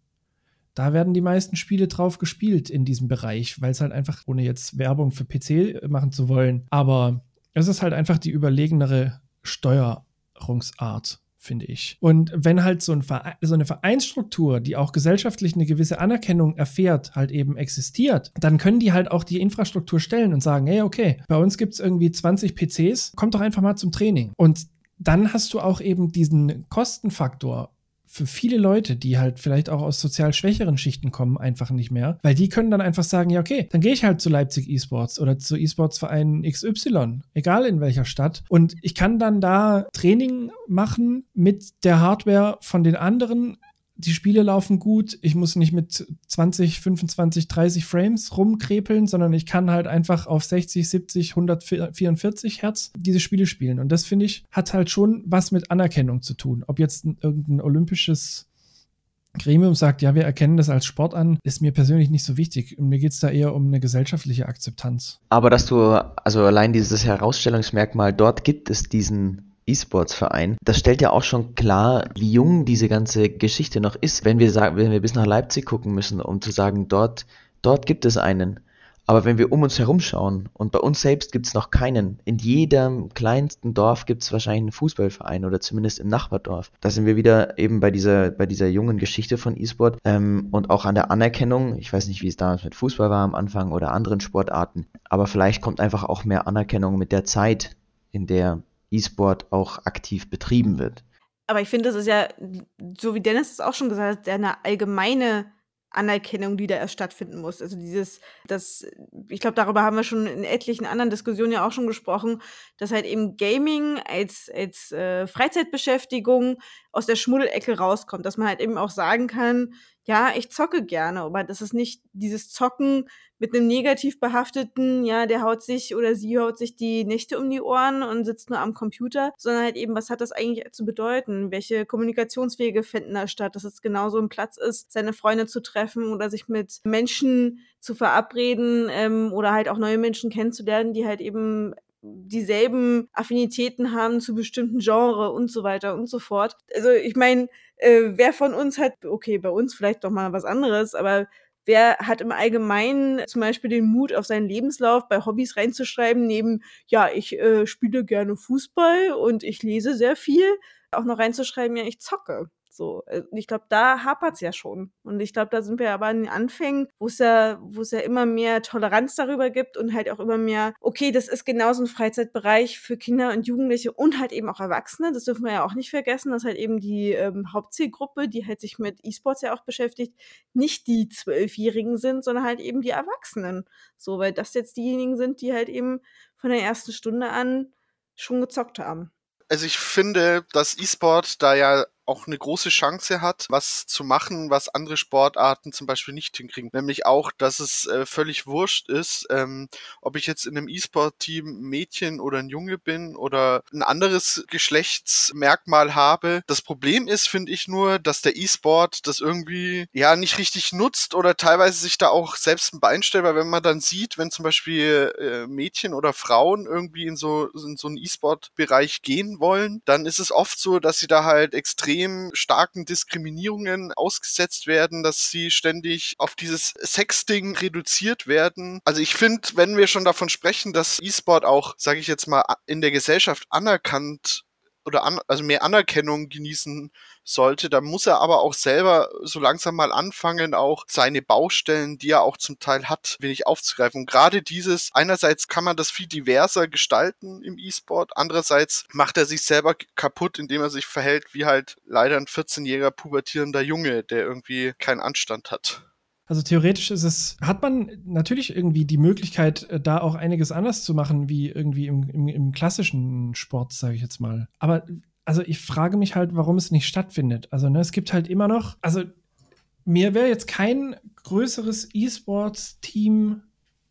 S1: Da werden die meisten Spiele drauf gespielt in diesem Bereich, weil es halt einfach, ohne jetzt Werbung für PC machen zu wollen, aber es ist halt einfach die überlegenere Steuerungsart finde ich. Und wenn halt so, ein so, eine Vereinsstruktur, die auch gesellschaftlich eine gewisse Anerkennung erfährt, halt eben existiert, dann können die halt auch die Infrastruktur stellen und sagen, hey, okay, bei uns gibt es irgendwie 20 PCs, kommt doch einfach mal zum Training. Und dann hast du auch eben diesen Kostenfaktor für viele Leute, die halt vielleicht auch aus sozial schwächeren Schichten kommen, einfach nicht mehr. Weil die können dann einfach sagen, ja, okay, dann gehe ich halt zu Leipzig Esports oder zu E-Sports-Verein XY, egal in welcher Stadt. Und ich kann dann da Training machen mit der Hardware von den anderen die Spiele laufen gut, ich muss nicht mit 20, 25, 30 Frames rumkrepeln, sondern ich kann halt einfach auf 60, 70, 144 Hertz diese Spiele spielen. Und das finde ich, hat halt schon was mit Anerkennung zu tun. Ob jetzt irgendein olympisches Gremium sagt, ja, wir erkennen das als Sport an, ist mir persönlich nicht so wichtig. Mir geht es da eher um eine gesellschaftliche Akzeptanz.
S3: Aber dass du, also allein dieses Herausstellungsmerkmal, dort gibt es diesen E-Sports-Verein. Das stellt ja auch schon klar, wie jung diese ganze Geschichte noch ist, wenn wir sagen, wenn wir bis nach Leipzig gucken müssen, um zu sagen, dort, dort gibt es einen. Aber wenn wir um uns herum schauen und bei uns selbst gibt es noch keinen, in jedem kleinsten Dorf gibt es wahrscheinlich einen Fußballverein oder zumindest im Nachbardorf. Da sind wir wieder eben bei dieser, bei dieser jungen Geschichte von E-Sport ähm, und auch an der Anerkennung. Ich weiß nicht, wie es damals mit Fußball war am Anfang oder anderen Sportarten, aber vielleicht kommt einfach auch mehr Anerkennung mit der Zeit, in der E-Sport auch aktiv betrieben wird.
S2: Aber ich finde, das ist ja, so wie Dennis es auch schon gesagt hat, eine allgemeine Anerkennung, die da erst stattfinden muss. Also dieses, das, ich glaube, darüber haben wir schon in etlichen anderen Diskussionen ja auch schon gesprochen, dass halt eben Gaming als, als äh, Freizeitbeschäftigung aus der Schmuddelecke rauskommt, dass man halt eben auch sagen kann, ja, ich zocke gerne, aber das ist nicht dieses Zocken mit einem negativ behafteten, ja, der haut sich oder sie haut sich die Nächte um die Ohren und sitzt nur am Computer, sondern halt eben, was hat das eigentlich zu bedeuten? Welche Kommunikationswege finden da statt? Dass es genauso ein Platz ist, seine Freunde zu treffen oder sich mit Menschen zu verabreden ähm, oder halt auch neue Menschen kennenzulernen, die halt eben dieselben Affinitäten haben zu bestimmten Genre und so weiter und so fort. Also ich meine, äh, wer von uns hat, okay, bei uns vielleicht doch mal was anderes, aber wer hat im Allgemeinen zum Beispiel den Mut, auf seinen Lebenslauf bei Hobbys reinzuschreiben, neben, ja, ich äh, spiele gerne Fußball und ich lese sehr viel, auch noch reinzuschreiben, ja, ich zocke. So, äh, ich glaube, da hapert es ja schon. Und ich glaube, da sind wir aber an den Anfängen, wo es ja, wo es ja immer mehr Toleranz darüber gibt und halt auch immer mehr, okay, das ist genauso ein Freizeitbereich für Kinder und Jugendliche und halt eben auch Erwachsene. Das dürfen wir ja auch nicht vergessen, dass halt eben die ähm, Hauptzielgruppe, die halt sich mit E-Sports ja auch beschäftigt, nicht die Zwölfjährigen sind, sondern halt eben die Erwachsenen. So, weil das jetzt diejenigen sind, die halt eben von der ersten Stunde an schon gezockt haben.
S4: Also ich finde, dass E-Sport da ja auch eine große Chance hat, was zu machen, was andere Sportarten zum Beispiel nicht hinkriegen. Nämlich auch, dass es äh, völlig wurscht ist, ähm, ob ich jetzt in einem E-Sport-Team Mädchen oder ein Junge bin oder ein anderes Geschlechtsmerkmal habe. Das Problem ist, finde ich nur, dass der E-Sport das irgendwie ja nicht richtig nutzt oder teilweise sich da auch selbst ein Bein stellt, weil wenn man dann sieht, wenn zum Beispiel äh, Mädchen oder Frauen irgendwie in so, in so einen E-Sport-Bereich gehen wollen, dann ist es oft so, dass sie da halt extrem extrem starken Diskriminierungen ausgesetzt werden, dass sie ständig auf dieses Sexting reduziert werden. Also ich finde, wenn wir schon davon sprechen, dass E-Sport auch, sage ich jetzt mal, in der Gesellschaft anerkannt oder an, also mehr Anerkennung genießen sollte, dann muss er aber auch selber so langsam mal anfangen, auch seine Baustellen, die er auch zum Teil hat, wenig aufzugreifen. Und gerade dieses, einerseits kann man das viel diverser gestalten im E-Sport, andererseits macht er sich selber kaputt, indem er sich verhält wie halt leider ein 14-jähriger pubertierender Junge, der irgendwie keinen Anstand hat.
S1: Also theoretisch ist es, hat man natürlich irgendwie die Möglichkeit, äh, da auch einiges anders zu machen, wie irgendwie im, im, im klassischen Sport, sage ich jetzt mal. Aber also ich frage mich halt, warum es nicht stattfindet. Also ne, es gibt halt immer noch, also mir wäre jetzt kein größeres E-Sports-Team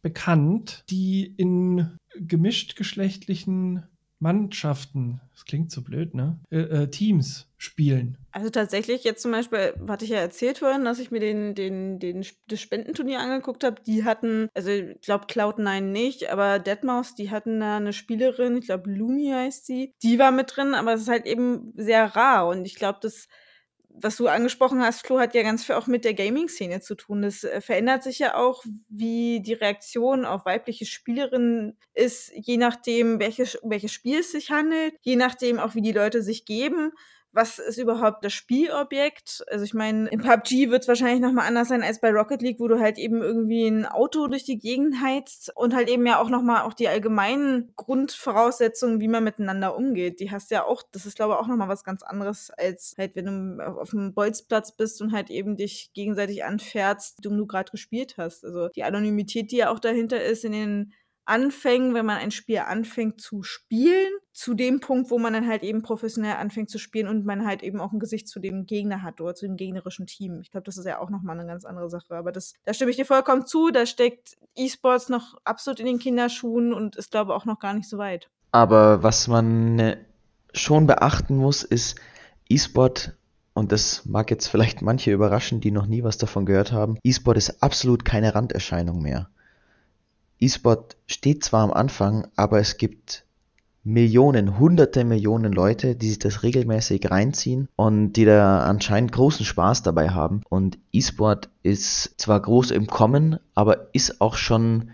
S1: bekannt, die in gemischt geschlechtlichen Mannschaften, das klingt so blöd, ne? Äh, äh, Teams spielen.
S2: Also tatsächlich, jetzt zum Beispiel, hatte ich ja erzählt vorhin, dass ich mir den, den, den, das Spendenturnier angeguckt habe. Die hatten, also ich glaube Cloud9 nicht, aber Deadmaus, die hatten da eine Spielerin, ich glaube Lumi heißt sie, die war mit drin, aber es ist halt eben sehr rar und ich glaube, das was du angesprochen hast, Flo, hat ja ganz viel auch mit der Gaming-Szene zu tun. Das äh, verändert sich ja auch, wie die Reaktion auf weibliche Spielerinnen ist, je nachdem, welches, welches Spiel es sich handelt, je nachdem auch, wie die Leute sich geben was ist überhaupt das Spielobjekt? Also ich meine, in PUBG wird es wahrscheinlich nochmal anders sein als bei Rocket League, wo du halt eben irgendwie ein Auto durch die Gegend heizt und halt eben ja auch nochmal auch die allgemeinen Grundvoraussetzungen, wie man miteinander umgeht. Die hast ja auch, das ist glaube ich auch nochmal was ganz anderes, als halt wenn du auf einem Bolzplatz bist und halt eben dich gegenseitig anfährst, wie du gerade gespielt hast. Also die Anonymität, die ja auch dahinter ist in den Anfängen, wenn man ein Spiel anfängt zu spielen, zu dem Punkt, wo man dann halt eben professionell anfängt zu spielen und man halt eben auch ein Gesicht zu dem Gegner hat oder zu dem gegnerischen Team. Ich glaube, das ist ja auch nochmal eine ganz andere Sache. Aber das, da stimme ich dir vollkommen zu. Da steckt E-Sports noch absolut in den Kinderschuhen und ist, glaube ich, auch noch gar nicht so weit.
S3: Aber was man äh, schon beachten muss, ist, E-Sport und das mag jetzt vielleicht manche überraschen, die noch nie was davon gehört haben. E-Sport ist absolut keine Randerscheinung mehr. E-Sport steht zwar am Anfang, aber es gibt Millionen, hunderte Millionen Leute, die sich das regelmäßig reinziehen und die da anscheinend großen Spaß dabei haben. Und E-Sport ist zwar groß im Kommen, aber ist auch schon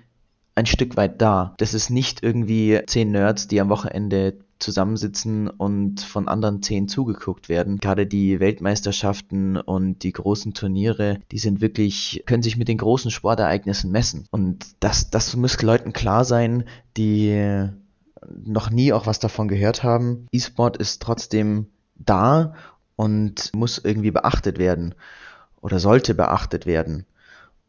S3: ein Stück weit da. Das ist nicht irgendwie zehn Nerds, die am Wochenende zusammensitzen und von anderen zehn zugeguckt werden. Gerade die Weltmeisterschaften und die großen Turniere, die sind wirklich, können sich mit den großen Sportereignissen messen. Und das, das muss Leuten klar sein, die noch nie auch was davon gehört haben. E-Sport ist trotzdem da und muss irgendwie beachtet werden oder sollte beachtet werden.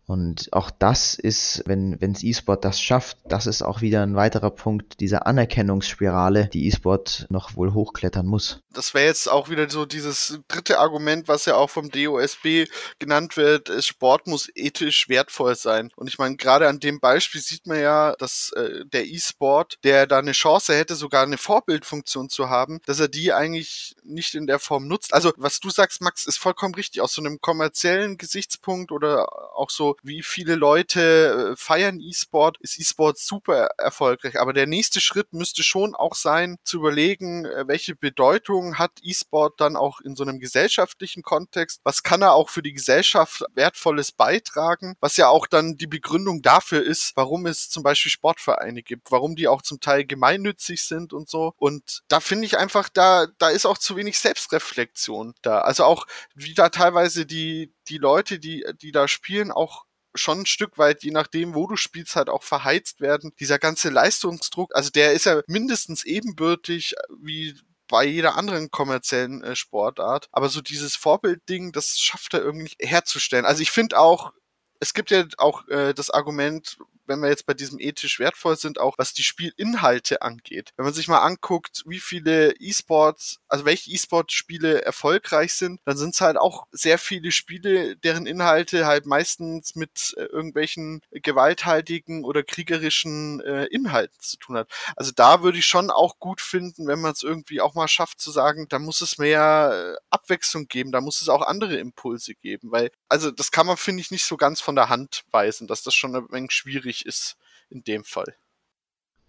S3: Und auch das ist, wenn wenns E-Sport das schafft, das ist auch wieder ein weiterer Punkt dieser Anerkennungsspirale, die E-Sport noch wohl hochklettern muss.
S4: Das wäre jetzt auch wieder so dieses dritte Argument, was ja auch vom DOSB genannt wird, Sport muss ethisch wertvoll sein. Und ich meine, gerade an dem Beispiel sieht man ja, dass äh, der E-Sport, der da eine Chance hätte, sogar eine Vorbildfunktion zu haben, dass er die eigentlich nicht in der Form nutzt. Also was du sagst, Max, ist vollkommen richtig. Aus so einem kommerziellen Gesichtspunkt oder auch so, wie viele Leute äh, feiern E-Sport, ist E-Sport super erfolgreich. Aber der nächste Schritt müsste schon auch sein, zu überlegen, äh, welche Bedeutung hat E-Sport dann auch in so einem gesellschaftlichen Kontext? Was kann er auch für die Gesellschaft Wertvolles beitragen? Was ja auch dann die Begründung dafür ist, warum es zum Beispiel Sportvereine gibt, warum die auch zum Teil gemeinnützig sind und so. Und da finde ich einfach, da, da ist auch zu wenig Selbstreflexion da. Also auch, wie da teilweise die, die Leute, die, die da spielen, auch schon ein Stück weit, je nachdem, wo du spielst, halt auch verheizt werden. Dieser ganze Leistungsdruck, also der ist ja mindestens ebenbürtig wie bei jeder anderen kommerziellen äh, Sportart. Aber so dieses Vorbildding, das schafft er irgendwie herzustellen. Also ich finde auch, es gibt ja auch äh, das Argument, wenn wir jetzt bei diesem ethisch wertvoll sind, auch was die Spielinhalte angeht. Wenn man sich mal anguckt, wie viele E-Sports, also welche E-Sport-Spiele erfolgreich sind, dann sind es halt auch sehr viele Spiele, deren Inhalte halt meistens mit äh, irgendwelchen gewalthaltigen oder kriegerischen äh, Inhalten zu tun hat. Also da würde ich schon auch gut finden, wenn man es irgendwie auch mal schafft zu sagen, da muss es mehr äh, Abwechslung geben, da muss es auch andere Impulse geben, weil, also das kann man, finde ich, nicht so ganz von der Hand weisen, dass das schon ein wenig schwierig ist in dem Fall.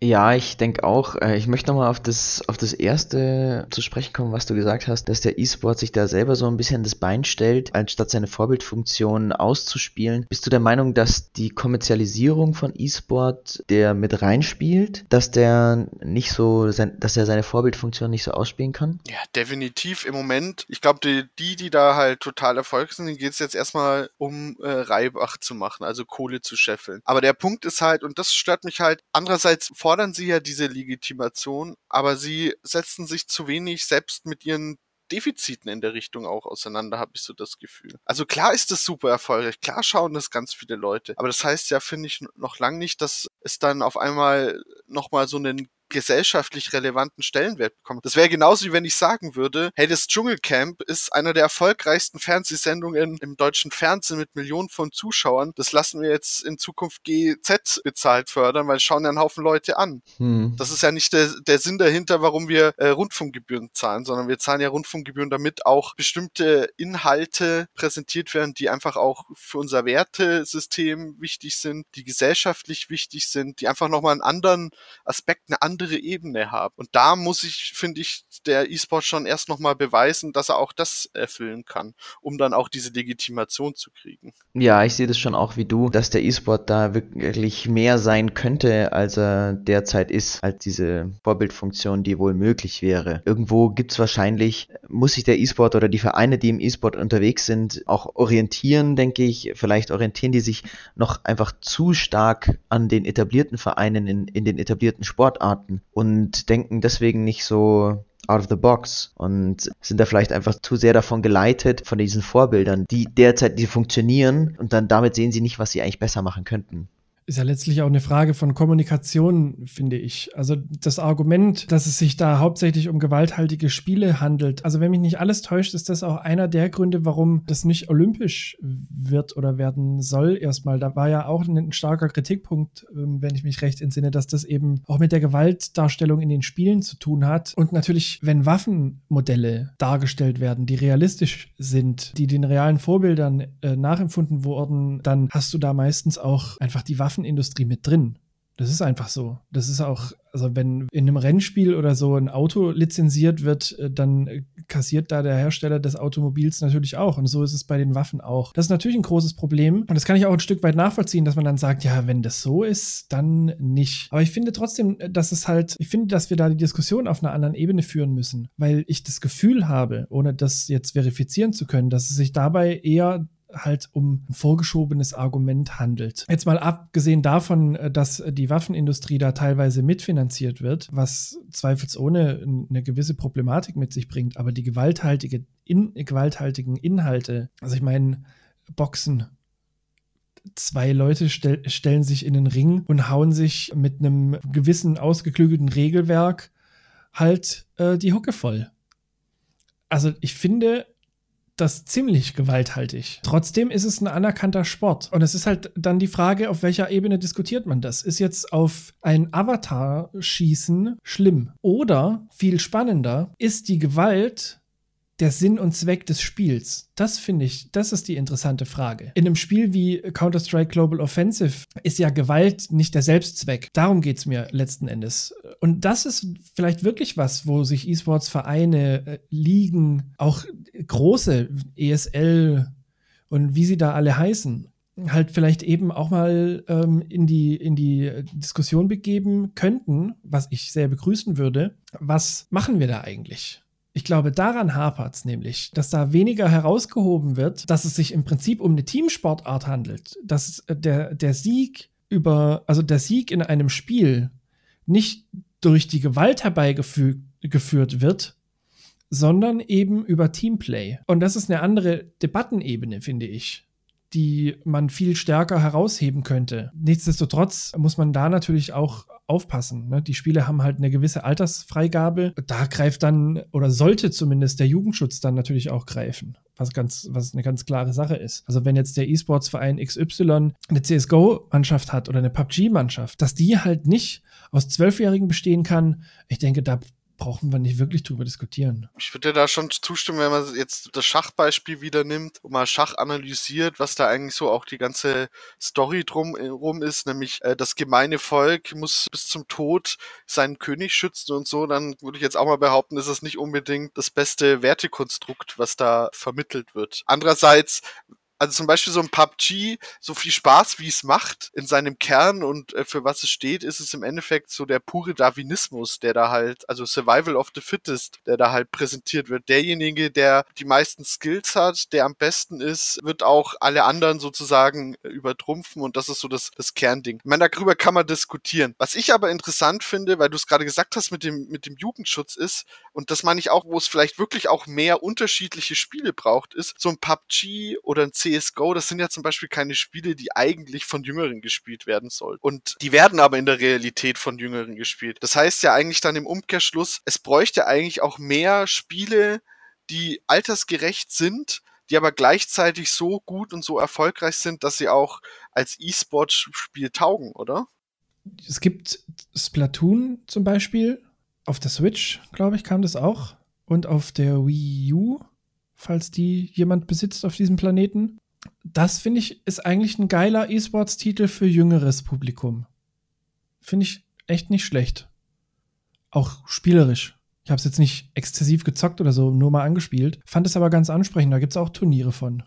S3: Ja, ich denke auch. Äh, ich möchte nochmal auf das, auf das erste zu sprechen kommen, was du gesagt hast, dass der E-Sport sich da selber so ein bisschen das Bein stellt, anstatt seine Vorbildfunktion auszuspielen. Bist du der Meinung, dass die Kommerzialisierung von E-Sport der mit reinspielt, dass der nicht so, dass er seine Vorbildfunktion nicht so ausspielen kann?
S4: Ja, definitiv im Moment. Ich glaube, die, die, die da halt total erfolgreich sind, denen geht es jetzt erstmal um äh, Reibach zu machen, also Kohle zu scheffeln. Aber der Punkt ist halt, und das stört mich halt, andererseits fordern sie ja diese Legitimation, aber sie setzen sich zu wenig selbst mit ihren Defiziten in der Richtung auch auseinander, habe ich so das Gefühl. Also klar ist das super erfolgreich, klar schauen das ganz viele Leute, aber das heißt ja, finde ich, noch lang nicht, dass es dann auf einmal nochmal so einen gesellschaftlich relevanten Stellenwert bekommen. Das wäre genauso wie wenn ich sagen würde, hey, das Dschungelcamp ist einer der erfolgreichsten Fernsehsendungen im deutschen Fernsehen mit Millionen von Zuschauern. Das lassen wir jetzt in Zukunft GZ bezahlt fördern, weil schauen ja einen Haufen Leute an. Hm. Das ist ja nicht der, der Sinn dahinter, warum wir äh, Rundfunkgebühren zahlen, sondern wir zahlen ja Rundfunkgebühren, damit auch bestimmte Inhalte präsentiert werden, die einfach auch für unser Wertesystem wichtig sind, die gesellschaftlich wichtig sind, die einfach nochmal einen anderen Aspekt, eine andere andere Ebene haben. Und da muss ich, finde ich, der E-Sport schon erst nochmal beweisen, dass er auch das erfüllen kann, um dann auch diese Legitimation zu kriegen.
S3: Ja, ich sehe das schon auch wie du, dass der E-Sport da wirklich mehr sein könnte, als er derzeit ist, als diese Vorbildfunktion, die wohl möglich wäre. Irgendwo gibt es wahrscheinlich, muss sich der E-Sport oder die Vereine, die im E-Sport unterwegs sind, auch orientieren, denke ich. Vielleicht orientieren die sich noch einfach zu stark an den etablierten Vereinen in, in den etablierten Sportarten Monaten und denken deswegen nicht so out of the box und sind da vielleicht einfach zu sehr davon geleitet, von diesen Vorbildern, die derzeit die funktionieren und dann damit sehen sie nicht, was sie eigentlich besser machen könnten
S1: ist ja letztlich auch eine Frage von Kommunikation, finde ich. Also das Argument, dass es sich da hauptsächlich um gewalthaltige Spiele handelt. Also wenn mich nicht alles täuscht, ist das auch einer der Gründe, warum das nicht olympisch wird oder werden soll erstmal. Da war ja auch ein starker Kritikpunkt, ähm, wenn ich mich recht entsinne, dass das eben auch mit der Gewaltdarstellung in den Spielen zu tun hat. Und natürlich, wenn Waffenmodelle dargestellt werden, die realistisch sind, die den realen Vorbildern äh, nachempfunden wurden, dann hast du da meistens auch einfach die Waffen Waffenindustrie mit drin. Das ist einfach so. Das ist auch, also wenn in einem Rennspiel oder so ein Auto lizenziert wird, äh, dann kassiert da der Hersteller des Automobils natürlich auch. Und so ist es bei den Waffen auch. Das ist natürlich ein großes Problem. Und das kann ich auch ein Stück weit nachvollziehen, dass man dann sagt, ja, wenn das so ist, dann nicht. Aber ich finde trotzdem, dass es halt, ich finde, dass wir da die Diskussion auf einer anderen Ebene führen müssen, weil ich das Gefühl habe, ohne das jetzt verifizieren zu können, dass es sich dabei eher halt um ein vorgeschobenes Argument handelt. Jetzt mal abgesehen davon, äh, dass die Waffenindustrie da teilweise mitfinanziert wird, was zweifelsohne eine gewisse Problematik mit sich bringt, aber die gewalthaltige, in, gewalthaltigen Inhalte, also ich meine, Boxen, zwei Leute stell, stellen sich in den Ring und hauen sich mit einem gewissen ausgeklügelten Regelwerk halt äh, die Hucke voll. Also ich finde, das ziemlich gewalthaltig. Trotzdem ist es ein anerkannter Sport. Und es ist halt dann die Frage, auf welcher Ebene diskutiert man das? Ist jetzt auf ein Avatar-Schießen schlimm? Oder, viel spannender, ist die Gewalt der Sinn und Zweck des Spiels? Das finde ich, das ist die interessante Frage. In einem Spiel wie Counter-Strike Global Offensive ist ja Gewalt nicht der Selbstzweck. Darum geht es mir letzten Endes. Und das ist vielleicht wirklich was, wo sich E-Sports-Vereine, äh, Ligen, auch große ESL und wie sie da alle heißen, halt vielleicht eben auch mal ähm, in, die, in die Diskussion begeben könnten, was ich sehr begrüßen würde. Was machen wir da eigentlich? Ich glaube, daran hapert es nämlich, dass da weniger herausgehoben wird, dass es sich im Prinzip um eine Teamsportart handelt. Dass äh, der, der Sieg über, also der Sieg in einem Spiel nicht durch die Gewalt herbeigeführt wird, sondern eben über Teamplay. Und das ist eine andere Debattenebene, finde ich die man viel stärker herausheben könnte. Nichtsdestotrotz muss man da natürlich auch aufpassen. Ne? Die Spiele haben halt eine gewisse Altersfreigabe. Da greift dann oder sollte zumindest der Jugendschutz dann natürlich auch greifen. Was ganz, was eine ganz klare Sache ist. Also wenn jetzt der E-Sports-Verein XY eine CSGO-Mannschaft hat oder eine PUBG-Mannschaft, dass die halt nicht aus Zwölfjährigen bestehen kann, ich denke, da brauchen wir nicht wirklich drüber diskutieren.
S4: Ich würde da schon zustimmen, wenn man jetzt das Schachbeispiel wieder nimmt und mal Schach analysiert, was da eigentlich so auch die ganze Story drum rum ist, nämlich äh, das gemeine Volk muss bis zum Tod seinen König schützen und so, dann würde ich jetzt auch mal behaupten, ist es nicht unbedingt das beste Wertekonstrukt, was da vermittelt wird. Andererseits also zum Beispiel so ein PUBG, so viel Spaß wie es macht in seinem Kern und äh, für was es steht, ist es im Endeffekt so der pure Darwinismus, der da halt, also Survival of the Fittest, der da halt präsentiert wird. Derjenige, der die meisten Skills hat, der am besten ist, wird auch alle anderen sozusagen äh, übertrumpfen und das ist so das, das Kernding. Ich meine, darüber kann man diskutieren. Was ich aber interessant finde, weil du es gerade gesagt hast mit dem, mit dem Jugendschutz ist, und das meine ich auch, wo es vielleicht wirklich auch mehr unterschiedliche Spiele braucht, ist so ein PUBG oder ein CSGO, das sind ja zum Beispiel keine Spiele, die eigentlich von Jüngeren gespielt werden sollen. Und die werden aber in der Realität von Jüngeren gespielt. Das heißt ja eigentlich dann im Umkehrschluss, es bräuchte eigentlich auch mehr Spiele, die altersgerecht sind, die aber gleichzeitig so gut und so erfolgreich sind, dass sie auch als E-Sport-Spiel taugen, oder?
S1: Es gibt Splatoon zum Beispiel. Auf der Switch, glaube ich, kam das auch. Und auf der Wii U, falls die jemand besitzt auf diesem Planeten das finde ich ist eigentlich ein geiler E-Sports-Titel für jüngeres Publikum. Finde ich echt nicht schlecht. Auch spielerisch. Ich habe es jetzt nicht exzessiv gezockt oder so, nur mal angespielt. Fand es aber ganz ansprechend. Da gibt es auch Turniere von.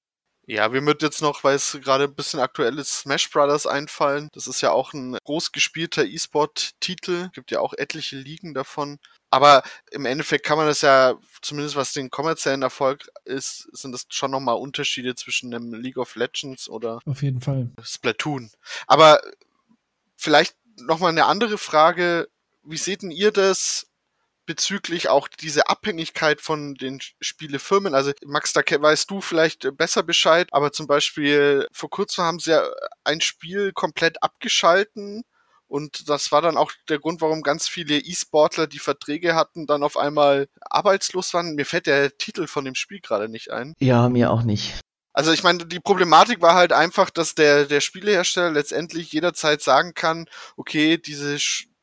S4: Ja, wir würden jetzt noch, weil es gerade ein bisschen aktuell ist, Smash Brothers einfallen. Das ist ja auch ein groß gespielter E-Sport-Titel. Gibt ja auch etliche Ligen davon. Aber im Endeffekt kann man das ja, zumindest was den kommerziellen Erfolg ist, sind das schon nochmal Unterschiede zwischen einem League of Legends oder
S1: Auf jeden Fall.
S4: Splatoon. Aber vielleicht nochmal eine andere Frage. Wie seht denn ihr das bezüglich auch diese Abhängigkeit von den Spielefirmen. Also Max, da weißt du vielleicht besser Bescheid, aber zum Beispiel vor kurzem haben sie ja ein Spiel komplett abgeschalten und das war dann auch der Grund, warum ganz viele E-Sportler, die Verträge hatten, dann auf einmal arbeitslos waren. Mir fällt der Titel von dem Spiel gerade nicht ein.
S3: Ja, mir auch nicht.
S4: Also ich meine, die Problematik war halt einfach, dass der, der Spielehersteller letztendlich jederzeit sagen kann, okay, diese,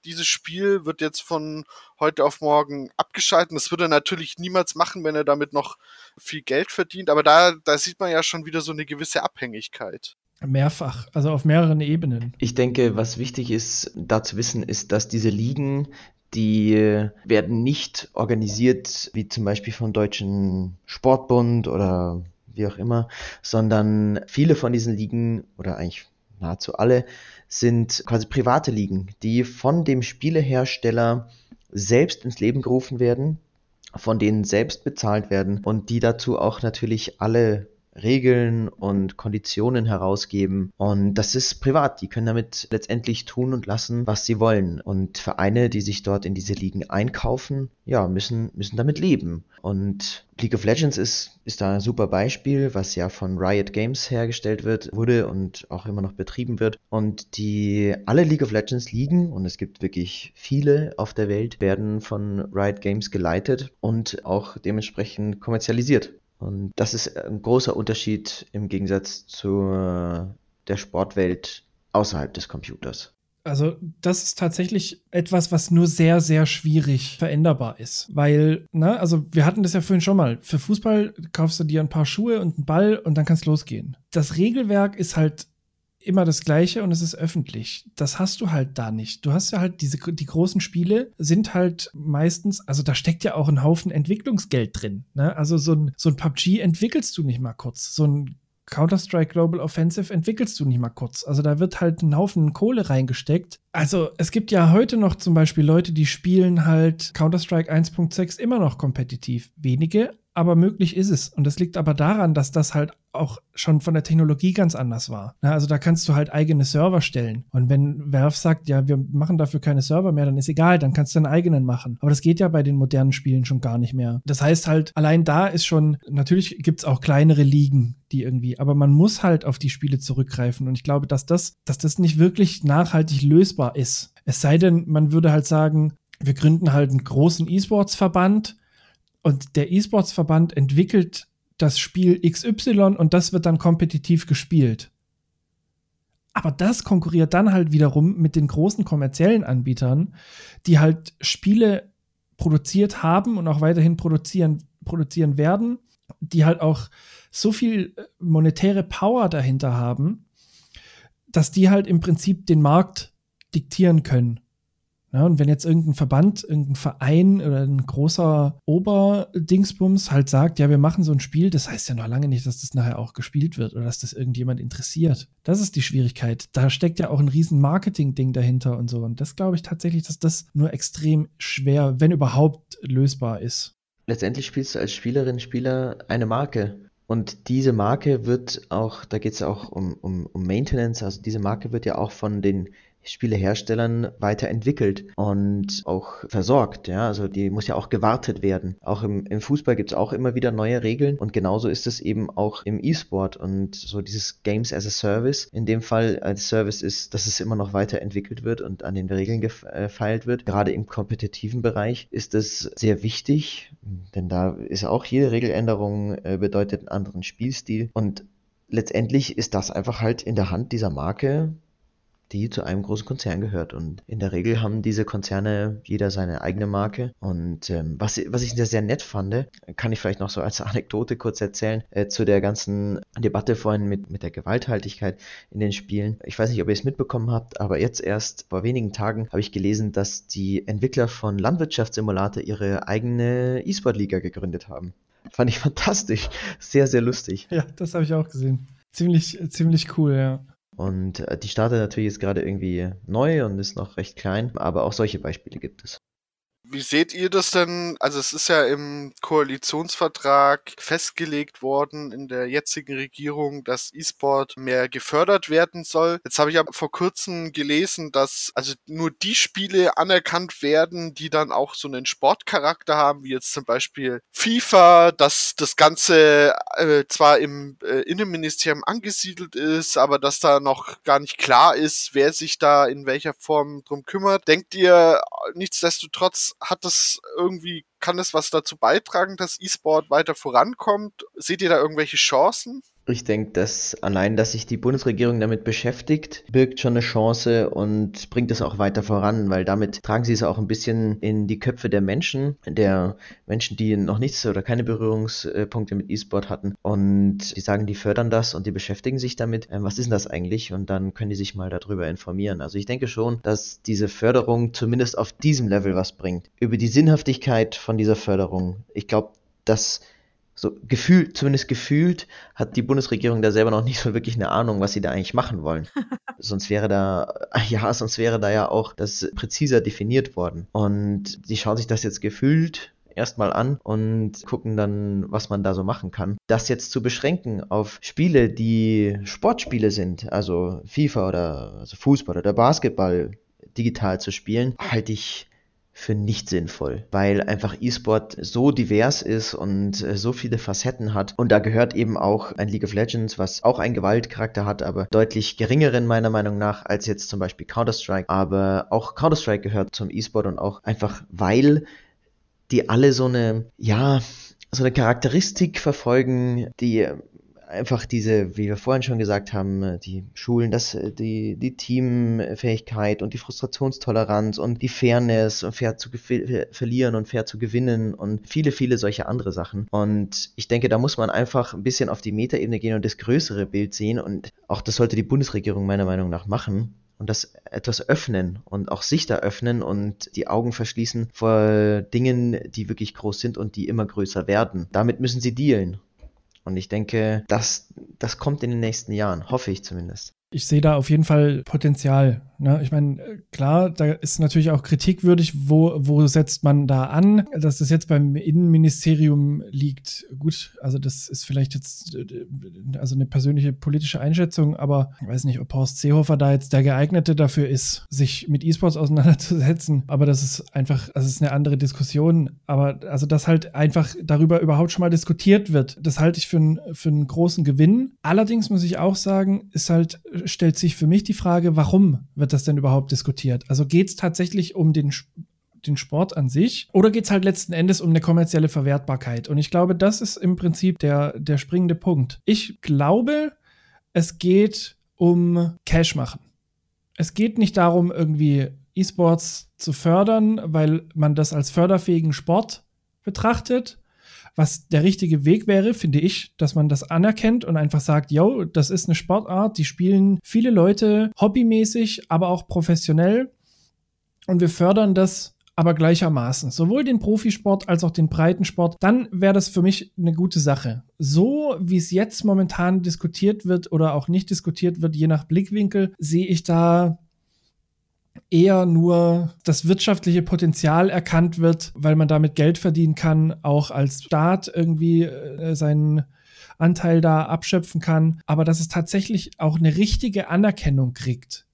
S4: dieses Spiel wird jetzt von heute auf morgen abgeschalten. Das würde er natürlich niemals machen, wenn er damit noch viel Geld verdient. Aber da, da sieht man ja schon wieder so eine gewisse Abhängigkeit.
S1: Mehrfach, also auf mehreren Ebenen.
S3: Ich denke, was wichtig ist, da zu wissen, ist, dass diese Ligen, die werden nicht organisiert, wie zum Beispiel vom Deutschen Sportbund oder wie auch immer, sondern viele von diesen Ligen oder eigentlich nahezu alle sind quasi private Ligen, die von dem Spielehersteller selbst ins Leben gerufen werden, von denen selbst bezahlt werden und die dazu auch natürlich alle Regeln und Konditionen herausgeben. Und das ist privat. Die können damit letztendlich tun und lassen, was sie wollen. Und Vereine, die sich dort in diese Ligen einkaufen, ja, müssen, müssen damit leben. Und League of Legends ist, ist da ein super Beispiel, was ja von Riot Games hergestellt wird, wurde und auch immer noch betrieben wird. Und die alle League of Legends Ligen, und es gibt wirklich viele auf der Welt, werden von Riot Games geleitet und auch dementsprechend kommerzialisiert. Und das ist ein großer Unterschied im Gegensatz zu der Sportwelt außerhalb des Computers.
S1: Also, das ist tatsächlich etwas, was nur sehr, sehr schwierig veränderbar ist. Weil, ne, also wir hatten das ja vorhin schon mal. Für Fußball kaufst du dir ein paar Schuhe und einen Ball und dann kannst losgehen. Das Regelwerk ist halt immer das gleiche und es ist öffentlich. Das hast du halt da nicht. Du hast ja halt diese, die großen Spiele sind halt meistens, also da steckt ja auch ein Haufen Entwicklungsgeld drin. Ne? Also so ein, so ein PUBG entwickelst du nicht mal kurz. So ein Counter-Strike Global Offensive entwickelst du nicht mal kurz. Also da wird halt ein Haufen Kohle reingesteckt. Also es gibt ja heute noch zum Beispiel Leute, die spielen halt Counter-Strike 1.6 immer noch kompetitiv. Wenige, aber möglich ist es. Und das liegt aber daran, dass das halt auch schon von der Technologie ganz anders war. also da kannst du halt eigene Server stellen. Und wenn Valve sagt, ja, wir machen dafür keine Server mehr, dann ist egal, dann kannst du deinen eigenen machen. Aber das geht ja bei den modernen Spielen schon gar nicht mehr. Das heißt halt, allein da ist schon, natürlich gibt es auch kleinere Ligen, die irgendwie, aber man muss halt auf die Spiele zurückgreifen. Und ich glaube, dass das, dass das nicht wirklich nachhaltig lösbar ist. Es sei denn, man würde halt sagen, wir gründen halt einen großen E-Sports-Verband und der E-Sports-Verband entwickelt das Spiel XY und das wird dann kompetitiv gespielt. Aber das konkurriert dann halt wiederum mit den großen kommerziellen Anbietern, die halt Spiele produziert haben und auch weiterhin produzieren, produzieren werden, die halt auch so viel monetäre Power dahinter haben, dass die halt im Prinzip den Markt diktieren können. Ja, und wenn jetzt irgendein Verband, irgendein Verein oder ein großer Oberdingsbums halt sagt, ja, wir machen so ein Spiel, das heißt ja noch lange nicht, dass das nachher auch gespielt wird oder dass das irgendjemand interessiert. Das ist die Schwierigkeit. Da steckt ja auch ein riesen Marketing-Ding dahinter und so. Und das glaube ich tatsächlich, dass das nur extrem schwer, wenn überhaupt, lösbar ist.
S3: Letztendlich spielst du als Spielerin, Spieler eine Marke. Und diese Marke wird auch, da geht es auch um, um, um Maintenance, also diese Marke wird ja auch von den Spieleherstellern weiterentwickelt und auch versorgt. Ja, also die muss ja auch gewartet werden. Auch im, im Fußball gibt es auch immer wieder neue Regeln und genauso ist es eben auch im E-Sport und so dieses Games as a Service. In dem Fall als Service ist, dass es immer noch weiterentwickelt wird und an den Regeln gefeilt wird. Gerade im kompetitiven Bereich ist es sehr wichtig, denn da ist auch jede Regeländerung äh, bedeutet einen anderen Spielstil und letztendlich ist das einfach halt in der Hand dieser Marke die zu einem großen Konzern gehört. Und in der Regel haben diese Konzerne jeder seine eigene Marke. Und ähm, was, was ich sehr, sehr nett fand, kann ich vielleicht noch so als Anekdote kurz erzählen, äh, zu der ganzen Debatte vorhin mit, mit der Gewalthaltigkeit in den Spielen. Ich weiß nicht, ob ihr es mitbekommen habt, aber jetzt erst vor wenigen Tagen habe ich gelesen, dass die Entwickler von Landwirtschaftssimulator ihre eigene E-Sport-Liga gegründet haben. Fand ich fantastisch. Sehr, sehr lustig.
S1: Ja, das habe ich auch gesehen. Ziemlich, ziemlich cool, ja.
S3: Und äh, die startet natürlich jetzt gerade irgendwie neu und ist noch recht klein, aber auch solche Beispiele gibt es.
S4: Wie seht ihr das denn? Also es ist ja im Koalitionsvertrag festgelegt worden in der jetzigen Regierung, dass E-Sport mehr gefördert werden soll. Jetzt habe ich aber vor kurzem gelesen, dass also nur die Spiele anerkannt werden, die dann auch so einen Sportcharakter haben, wie jetzt zum Beispiel FIFA, dass das Ganze äh, zwar im äh, Innenministerium angesiedelt ist, aber dass da noch gar nicht klar ist, wer sich da in welcher Form drum kümmert. Denkt ihr nichtsdestotrotz hat das irgendwie, kann das was dazu beitragen, dass E-Sport weiter vorankommt? Seht ihr da irgendwelche Chancen?
S3: Ich denke, dass allein, dass sich die Bundesregierung damit beschäftigt, birgt schon eine Chance und bringt es auch weiter voran, weil damit tragen sie es auch ein bisschen in die Köpfe der Menschen, der Menschen, die noch nichts oder keine Berührungspunkte mit E-Sport hatten. Und die sagen, die fördern das und die beschäftigen sich damit. Ähm, was ist denn das eigentlich? Und dann können die sich mal darüber informieren. Also ich denke schon, dass diese Förderung zumindest auf diesem Level was bringt. Über die Sinnhaftigkeit von dieser Förderung. Ich glaube, dass so gefühlt, zumindest gefühlt, hat die Bundesregierung da selber noch nicht so wirklich eine Ahnung, was sie da eigentlich machen wollen. sonst wäre da, ja, sonst wäre da ja auch das präziser definiert worden. Und die schauen sich das jetzt gefühlt erstmal an und gucken dann, was man da so machen kann. Das jetzt zu beschränken auf Spiele, die Sportspiele sind, also FIFA oder also Fußball oder Basketball digital zu spielen, halte ich für nicht sinnvoll, weil einfach E-Sport so divers ist und äh, so viele Facetten hat. Und da gehört eben auch ein League of Legends, was auch einen Gewaltcharakter hat, aber deutlich geringeren meiner Meinung nach als jetzt zum Beispiel Counter-Strike. Aber auch Counter-Strike gehört zum E-Sport und auch einfach, weil die alle so eine, ja, so eine Charakteristik verfolgen, die einfach diese, wie wir vorhin schon gesagt haben, die Schulen, das, die, die Teamfähigkeit und die Frustrationstoleranz und die Fairness und fair zu verlieren und fair zu gewinnen und viele, viele solche andere Sachen. Und ich denke, da muss man einfach ein bisschen auf die Metaebene gehen und das größere Bild sehen und auch das sollte die Bundesregierung meiner Meinung nach machen und das etwas öffnen und auch sich da öffnen und die Augen verschließen vor Dingen, die wirklich groß sind und die immer größer werden. Damit müssen sie dealen. Und ich denke, das, das kommt in den nächsten Jahren, hoffe ich zumindest.
S1: Ich sehe da auf jeden Fall Potenzial. Ne? Ich meine, klar, da ist natürlich auch kritikwürdig, wo, wo setzt man da an, dass das jetzt beim Innenministerium liegt. Gut, also das ist vielleicht jetzt also eine persönliche politische Einschätzung, aber ich weiß nicht, ob Horst Seehofer da jetzt der geeignete dafür ist, sich mit E-Sports auseinanderzusetzen. Aber das ist einfach, es ist eine andere Diskussion. Aber also, dass halt einfach darüber überhaupt schon mal diskutiert wird, das halte ich für, für einen großen Gewinn. Allerdings muss ich auch sagen, ist halt stellt sich für mich die Frage, warum wird das denn überhaupt diskutiert? Also geht es tatsächlich um den, den Sport an sich oder geht es halt letzten Endes um eine kommerzielle Verwertbarkeit? Und ich glaube, das ist im Prinzip der, der springende Punkt. Ich glaube, es geht um Cash machen. Es geht nicht darum, irgendwie E-Sports zu fördern, weil man das als förderfähigen Sport betrachtet, was der richtige Weg wäre, finde ich, dass man das anerkennt und einfach sagt, yo, das ist eine Sportart, die spielen viele Leute hobbymäßig, aber auch professionell. Und wir fördern das aber gleichermaßen, sowohl den Profisport als auch den Breitensport, dann wäre das für mich eine gute Sache. So wie es jetzt momentan diskutiert wird oder auch nicht diskutiert wird, je nach Blickwinkel, sehe ich da eher nur das wirtschaftliche Potenzial erkannt wird, weil man damit Geld verdienen kann, auch als Staat irgendwie äh, seinen Anteil da abschöpfen kann, aber dass es tatsächlich auch eine richtige Anerkennung kriegt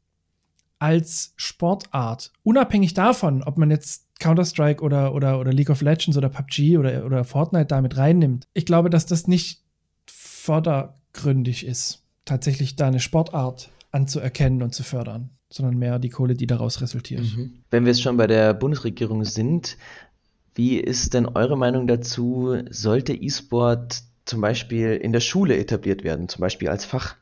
S1: als Sportart, unabhängig davon, ob man jetzt Counter-Strike oder, oder, oder League of Legends oder PUBG oder, oder Fortnite damit reinnimmt. Ich glaube, dass das nicht vordergründig ist, tatsächlich da eine Sportart anzuerkennen und zu fördern sondern mehr die Kohle, die daraus resultiert. Mhm.
S3: Wenn wir jetzt schon bei der Bundesregierung sind, wie ist denn eure Meinung dazu? Sollte E-Sport zum Beispiel in der Schule etabliert werden, zum Beispiel als Fach?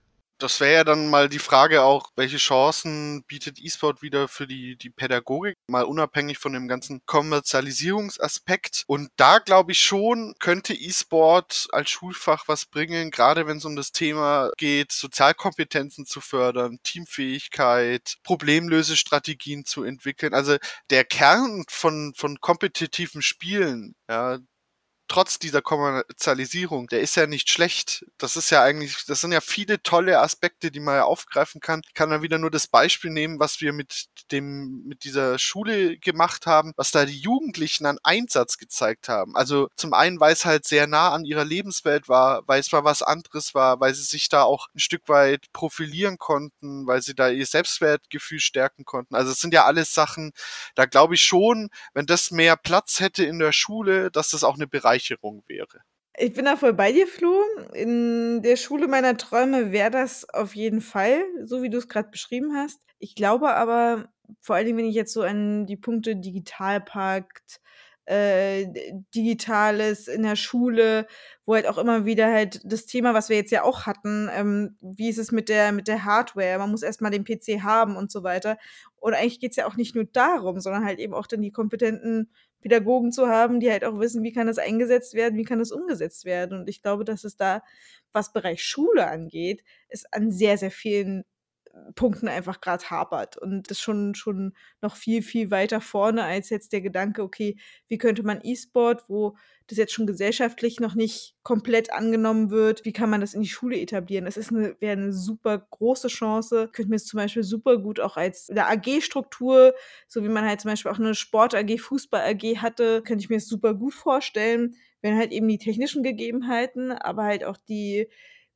S4: Das wäre ja dann mal die Frage auch, welche Chancen bietet E-Sport wieder für die, die Pädagogik, mal unabhängig von dem ganzen Kommerzialisierungsaspekt. Und da glaube ich schon, könnte E-Sport als Schulfach was bringen, gerade wenn es um das Thema geht, Sozialkompetenzen zu fördern, Teamfähigkeit, Problemlösestrategien zu entwickeln. Also der Kern von, von kompetitiven Spielen, ja, trotz dieser Kommerzialisierung, der ist ja nicht schlecht. Das ist ja eigentlich, das sind ja viele tolle Aspekte, die man ja aufgreifen kann. Ich kann dann wieder nur das Beispiel nehmen, was wir mit dem, mit dieser Schule gemacht haben, was da die Jugendlichen an Einsatz gezeigt haben. Also zum einen, weil es halt sehr nah an ihrer Lebenswelt war, weil es mal was anderes war, weil sie sich da auch ein Stück weit profilieren konnten, weil sie da ihr Selbstwertgefühl stärken konnten. Also es sind ja alles Sachen, da glaube ich schon, wenn das mehr Platz hätte in der Schule, dass das auch eine Bereicherung Bereicherung wäre.
S2: Ich bin da voll bei dir, Flo. In der Schule meiner Träume wäre das auf jeden Fall, so wie du es gerade beschrieben hast. Ich glaube aber, vor allen Dingen, wenn ich jetzt so an die Punkte Digitalpakt, äh, Digitales in der Schule, wo halt auch immer wieder halt das Thema, was wir jetzt ja auch hatten, ähm, wie ist es mit der, mit der Hardware? Man muss erstmal den PC haben und so weiter. Und eigentlich geht es ja auch nicht nur darum, sondern halt eben auch dann die kompetenten Pädagogen zu haben, die halt auch wissen, wie kann das eingesetzt werden, wie kann das umgesetzt werden. Und ich glaube, dass es da, was Bereich Schule angeht, es an sehr, sehr vielen Punkten einfach gerade hapert. Und das schon, schon noch viel, viel weiter vorne als jetzt der Gedanke, okay, wie könnte man E-Sport, wo das jetzt schon gesellschaftlich noch nicht komplett angenommen wird, wie kann man das in die Schule etablieren? Das ist eine, wäre eine super große Chance. Könnte mir es zum Beispiel super gut auch als eine AG-Struktur, so wie man halt zum Beispiel auch eine Sport-AG, Fußball-AG hatte, könnte ich mir es super gut vorstellen, wenn halt eben die technischen Gegebenheiten, aber halt auch die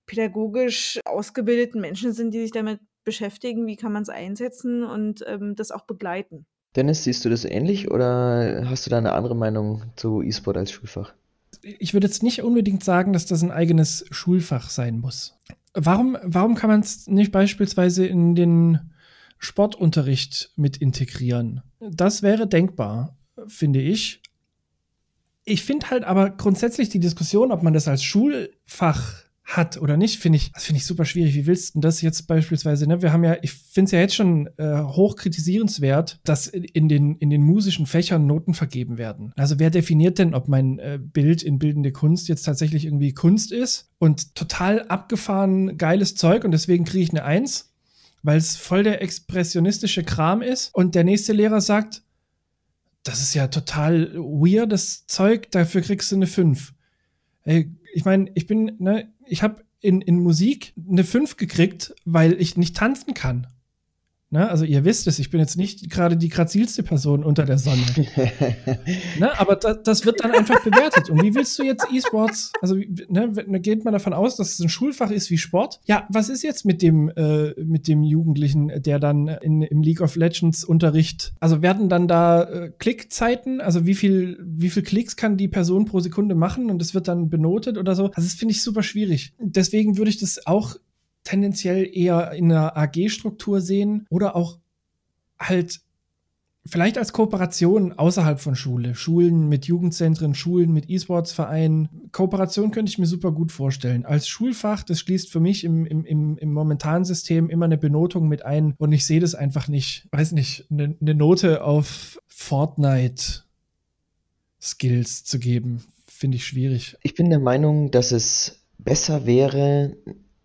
S2: pädagogisch ausgebildeten Menschen sind, die sich damit beschäftigen, wie kann man es einsetzen und ähm, das auch begleiten.
S3: Dennis, siehst du das ähnlich oder hast du da eine andere Meinung zu E-Sport als Schulfach?
S1: Ich würde jetzt nicht unbedingt sagen, dass das ein eigenes Schulfach sein muss. Warum, warum kann man es nicht beispielsweise in den Sportunterricht mit integrieren? Das wäre denkbar, finde ich. Ich finde halt aber grundsätzlich die Diskussion, ob man das als Schulfach hat oder nicht, finde ich, das finde ich super schwierig. Wie willst du das jetzt beispielsweise, ne? Wir haben ja, ich finde es ja jetzt schon äh, hoch kritisierenswert, dass in den, in den musischen Fächern Noten vergeben werden. Also wer definiert denn, ob mein äh, Bild in bildende Kunst jetzt tatsächlich irgendwie Kunst ist und total abgefahren geiles Zeug und deswegen kriege ich eine Eins, weil es voll der expressionistische Kram ist und der nächste Lehrer sagt, das ist ja total weirdes Zeug, dafür kriegst du eine 5. Ey, ich meine, ich bin, ne, ich habe in, in Musik eine 5 gekriegt, weil ich nicht tanzen kann. Ne? Also ihr wisst es, ich bin jetzt nicht gerade die grazilste Person unter der Sonne. ne? Aber da, das wird dann einfach bewertet. Und wie willst du jetzt E-Sports, also ne, geht man davon aus, dass es ein Schulfach ist wie Sport? Ja, was ist jetzt mit dem, äh, mit dem Jugendlichen, der dann in, im League of Legends Unterricht, also werden dann da äh, Klickzeiten, also wie viel, wie viel Klicks kann die Person pro Sekunde machen und das wird dann benotet oder so? Also das finde ich super schwierig. Deswegen würde ich das auch tendenziell eher in einer AG-Struktur sehen oder auch halt vielleicht als Kooperation außerhalb von Schule. Schulen mit Jugendzentren, Schulen mit E-Sports-Vereinen. Kooperation könnte ich mir super gut vorstellen. Als Schulfach, das schließt für mich im, im, im, im momentanen System immer eine Benotung mit ein und ich sehe das einfach nicht. Weiß nicht, eine, eine Note auf Fortnite Skills zu geben, finde ich schwierig.
S3: Ich bin der Meinung, dass es besser wäre,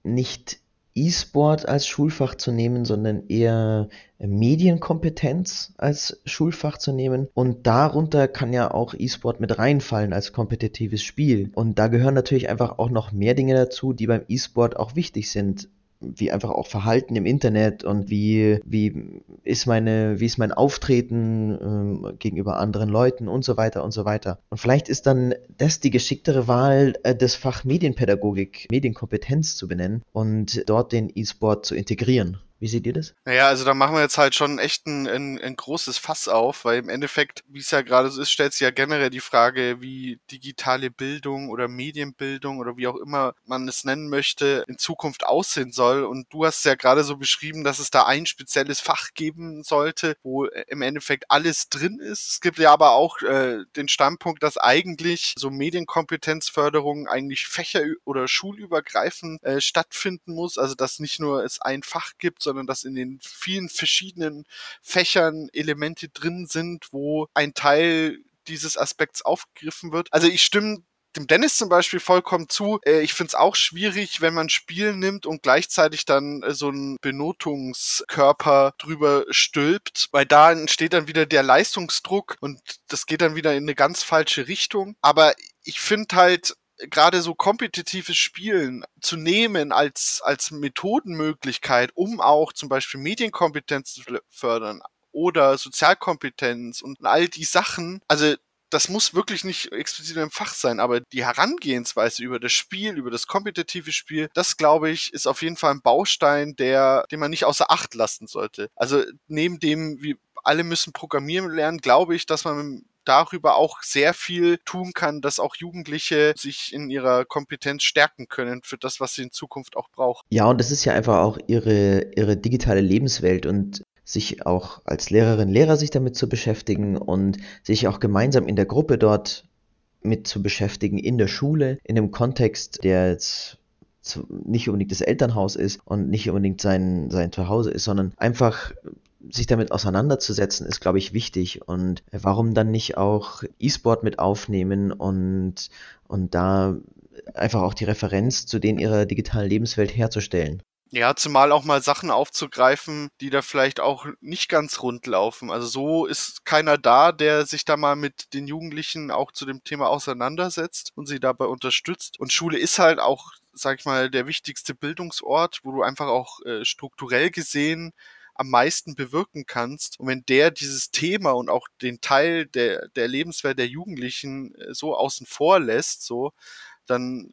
S3: nicht E-Sport als Schulfach zu nehmen, sondern eher äh, Medienkompetenz als Schulfach zu nehmen. Und darunter kann ja auch E-Sport mit reinfallen als kompetitives Spiel. Und da gehören natürlich einfach auch noch mehr Dinge dazu, die beim E-Sport auch wichtig sind wie einfach auch Verhalten im Internet und wie, wie ist meine, wie ist mein Auftreten ähm, gegenüber anderen Leuten und so weiter und so weiter. Und vielleicht ist dann das die geschicktere Wahl, äh, das Fach Medienpädagogik, Medienkompetenz zu benennen und dort den E-Sport zu integrieren. Wie seht ihr das?
S4: Naja, also da machen wir jetzt halt schon echt ein, ein, ein großes Fass auf, weil im Endeffekt, wie es ja gerade so ist, stellt sich ja generell die Frage, wie digitale Bildung oder Medienbildung oder wie auch immer man es nennen möchte, in Zukunft aussehen soll. Und du hast ja gerade so beschrieben, dass es da ein spezielles Fach geben sollte, wo äh, im Endeffekt alles drin ist. Es gibt ja aber auch äh, den Standpunkt, dass eigentlich so Medienkompetenzförderung eigentlich fächer- oder schulübergreifend äh, stattfinden muss. Also dass nicht nur es ein Fach gibt, sondern dass in den vielen verschiedenen Fächern Elemente drin sind, wo ein Teil dieses Aspekts aufgegriffen wird. Also ich stimme dem Dennis zum Beispiel vollkommen zu. Äh, ich finde es auch schwierig, wenn man Spiel nimmt und gleichzeitig dann äh, so einen Benotungskörper drüber stülpt, weil da entsteht dann wieder der Leistungsdruck und das geht dann wieder in eine ganz falsche Richtung. Aber ich finde halt, gerade so kompetitives Spielen zu nehmen als, als Methodenmöglichkeit, um auch zum Beispiel Medienkompetenz zu fördern oder Sozialkompetenz und all die Sachen, also das muss wirklich nicht explizit im Fach sein, aber die Herangehensweise über das Spiel, über das kompetitive Spiel, das glaube ich, ist auf jeden Fall ein Baustein, der, den man nicht außer Acht lassen sollte. Also neben dem, wie alle müssen programmieren lernen, glaube ich, dass man darüber auch sehr viel tun kann, dass auch Jugendliche sich in ihrer Kompetenz stärken können für das, was sie in Zukunft auch brauchen.
S3: Ja, und das ist ja einfach auch ihre, ihre digitale Lebenswelt und sich auch als Lehrerin, Lehrer sich damit zu beschäftigen und sich auch gemeinsam in der Gruppe dort mit zu beschäftigen, in der Schule, in dem Kontext, der jetzt nicht unbedingt das Elternhaus ist und nicht unbedingt sein, sein Zuhause ist, sondern einfach sich damit auseinanderzusetzen, ist, glaube ich, wichtig. Und warum dann nicht auch E-Sport mit aufnehmen und, und da einfach auch die Referenz zu denen ihrer digitalen Lebenswelt herzustellen?
S4: Ja, zumal auch mal Sachen aufzugreifen, die da vielleicht auch nicht ganz rund laufen. Also so ist keiner da, der sich da mal mit den Jugendlichen auch zu dem Thema auseinandersetzt und sie dabei unterstützt. Und Schule ist halt auch, sag ich mal, der wichtigste Bildungsort, wo du einfach auch äh, strukturell gesehen am meisten bewirken kannst. Und wenn der dieses Thema und auch den Teil der, der Lebenswelt der Jugendlichen äh, so außen vor lässt, so, dann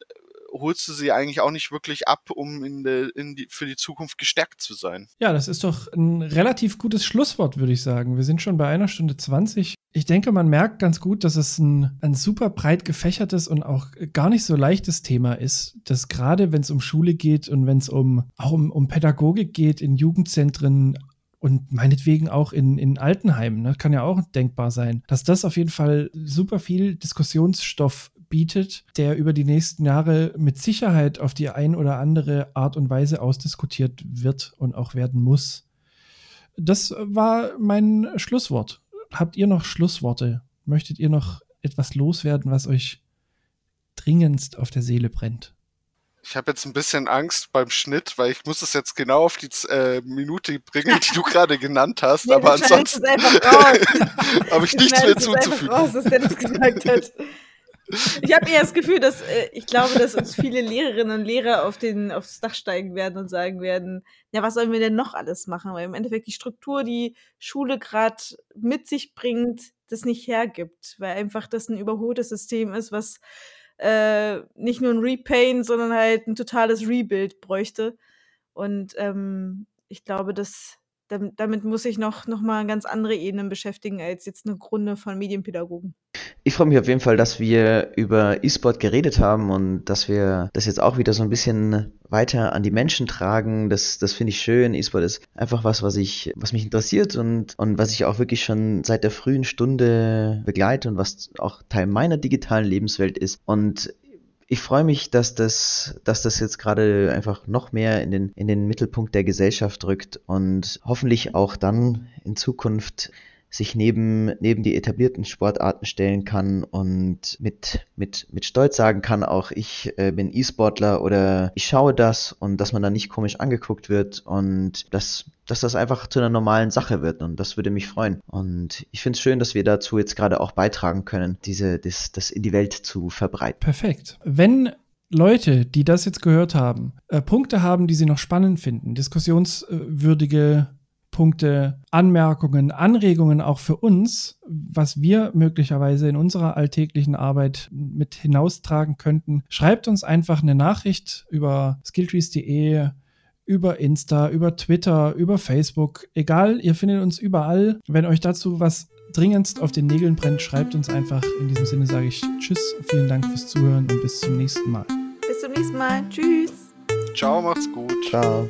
S4: holst du sie eigentlich auch nicht wirklich ab, um in de, in die, für die Zukunft gestärkt zu sein.
S1: Ja, das ist doch ein relativ gutes Schlusswort, würde ich sagen. Wir sind schon bei einer Stunde 20. Ich denke, man merkt ganz gut, dass es ein, ein super breit gefächertes und auch gar nicht so leichtes Thema ist, dass gerade wenn es um Schule geht und wenn es um, auch um, um Pädagogik geht in Jugendzentren, und meinetwegen auch in, in Altenheimen, ne, kann ja auch denkbar sein, dass das auf jeden Fall super viel Diskussionsstoff bietet, der über die nächsten Jahre mit Sicherheit auf die ein oder andere Art und Weise ausdiskutiert wird und auch werden muss. Das war mein Schlusswort. Habt ihr noch Schlussworte? Möchtet ihr noch etwas loswerden, was euch dringendst auf der Seele brennt?
S4: Ich habe jetzt ein bisschen Angst beim Schnitt, weil ich muss es jetzt genau auf die äh, Minute bringen, die du gerade genannt hast. Nee, aber ansonsten habe ich nichts mehr zuzufügen. Raus, was der das gesagt hat.
S2: Ich habe eher das Gefühl, dass äh, ich glaube, dass uns viele Lehrerinnen und Lehrer auf den, aufs Dach steigen werden und sagen werden, ja, was sollen wir denn noch alles machen? Weil im Endeffekt die Struktur, die Schule gerade mit sich bringt, das nicht hergibt, weil einfach das ein überholtes System ist, was äh, nicht nur ein Repaint, sondern halt ein totales Rebuild bräuchte. Und ähm, ich glaube, dass damit muss ich noch, noch mal ganz andere Ebenen beschäftigen als jetzt eine Grunde von Medienpädagogen.
S3: Ich freue mich auf jeden Fall, dass wir über E-Sport geredet haben und dass wir das jetzt auch wieder so ein bisschen weiter an die Menschen tragen. Das, das finde ich schön. E-Sport ist einfach was, was ich, was mich interessiert und, und was ich auch wirklich schon seit der frühen Stunde begleite und was auch Teil meiner digitalen Lebenswelt ist. Und ich freue mich, dass das, dass das jetzt gerade einfach noch mehr in den, in den Mittelpunkt der Gesellschaft rückt und hoffentlich auch dann in Zukunft sich neben, neben die etablierten Sportarten stellen kann und mit, mit, mit Stolz sagen kann, auch ich äh, bin E-Sportler oder ich schaue das und dass man dann nicht komisch angeguckt wird und dass, dass das einfach zu einer normalen Sache wird und das würde mich freuen. Und ich finde es schön, dass wir dazu jetzt gerade auch beitragen können, diese, das, das in die Welt zu verbreiten.
S1: Perfekt. Wenn Leute, die das jetzt gehört haben, äh, Punkte haben, die sie noch spannend finden, diskussionswürdige Punkte, Anmerkungen, Anregungen auch für uns, was wir möglicherweise in unserer alltäglichen Arbeit mit hinaustragen könnten, schreibt uns einfach eine Nachricht über skilltrees.de, über Insta, über Twitter, über Facebook. Egal, ihr findet uns überall. Wenn euch dazu was dringendst auf den Nägeln brennt, schreibt uns einfach. In diesem Sinne sage ich Tschüss, vielen Dank fürs Zuhören und bis zum nächsten Mal.
S2: Bis zum nächsten Mal. Tschüss.
S4: Ciao, macht's gut.
S3: Ciao.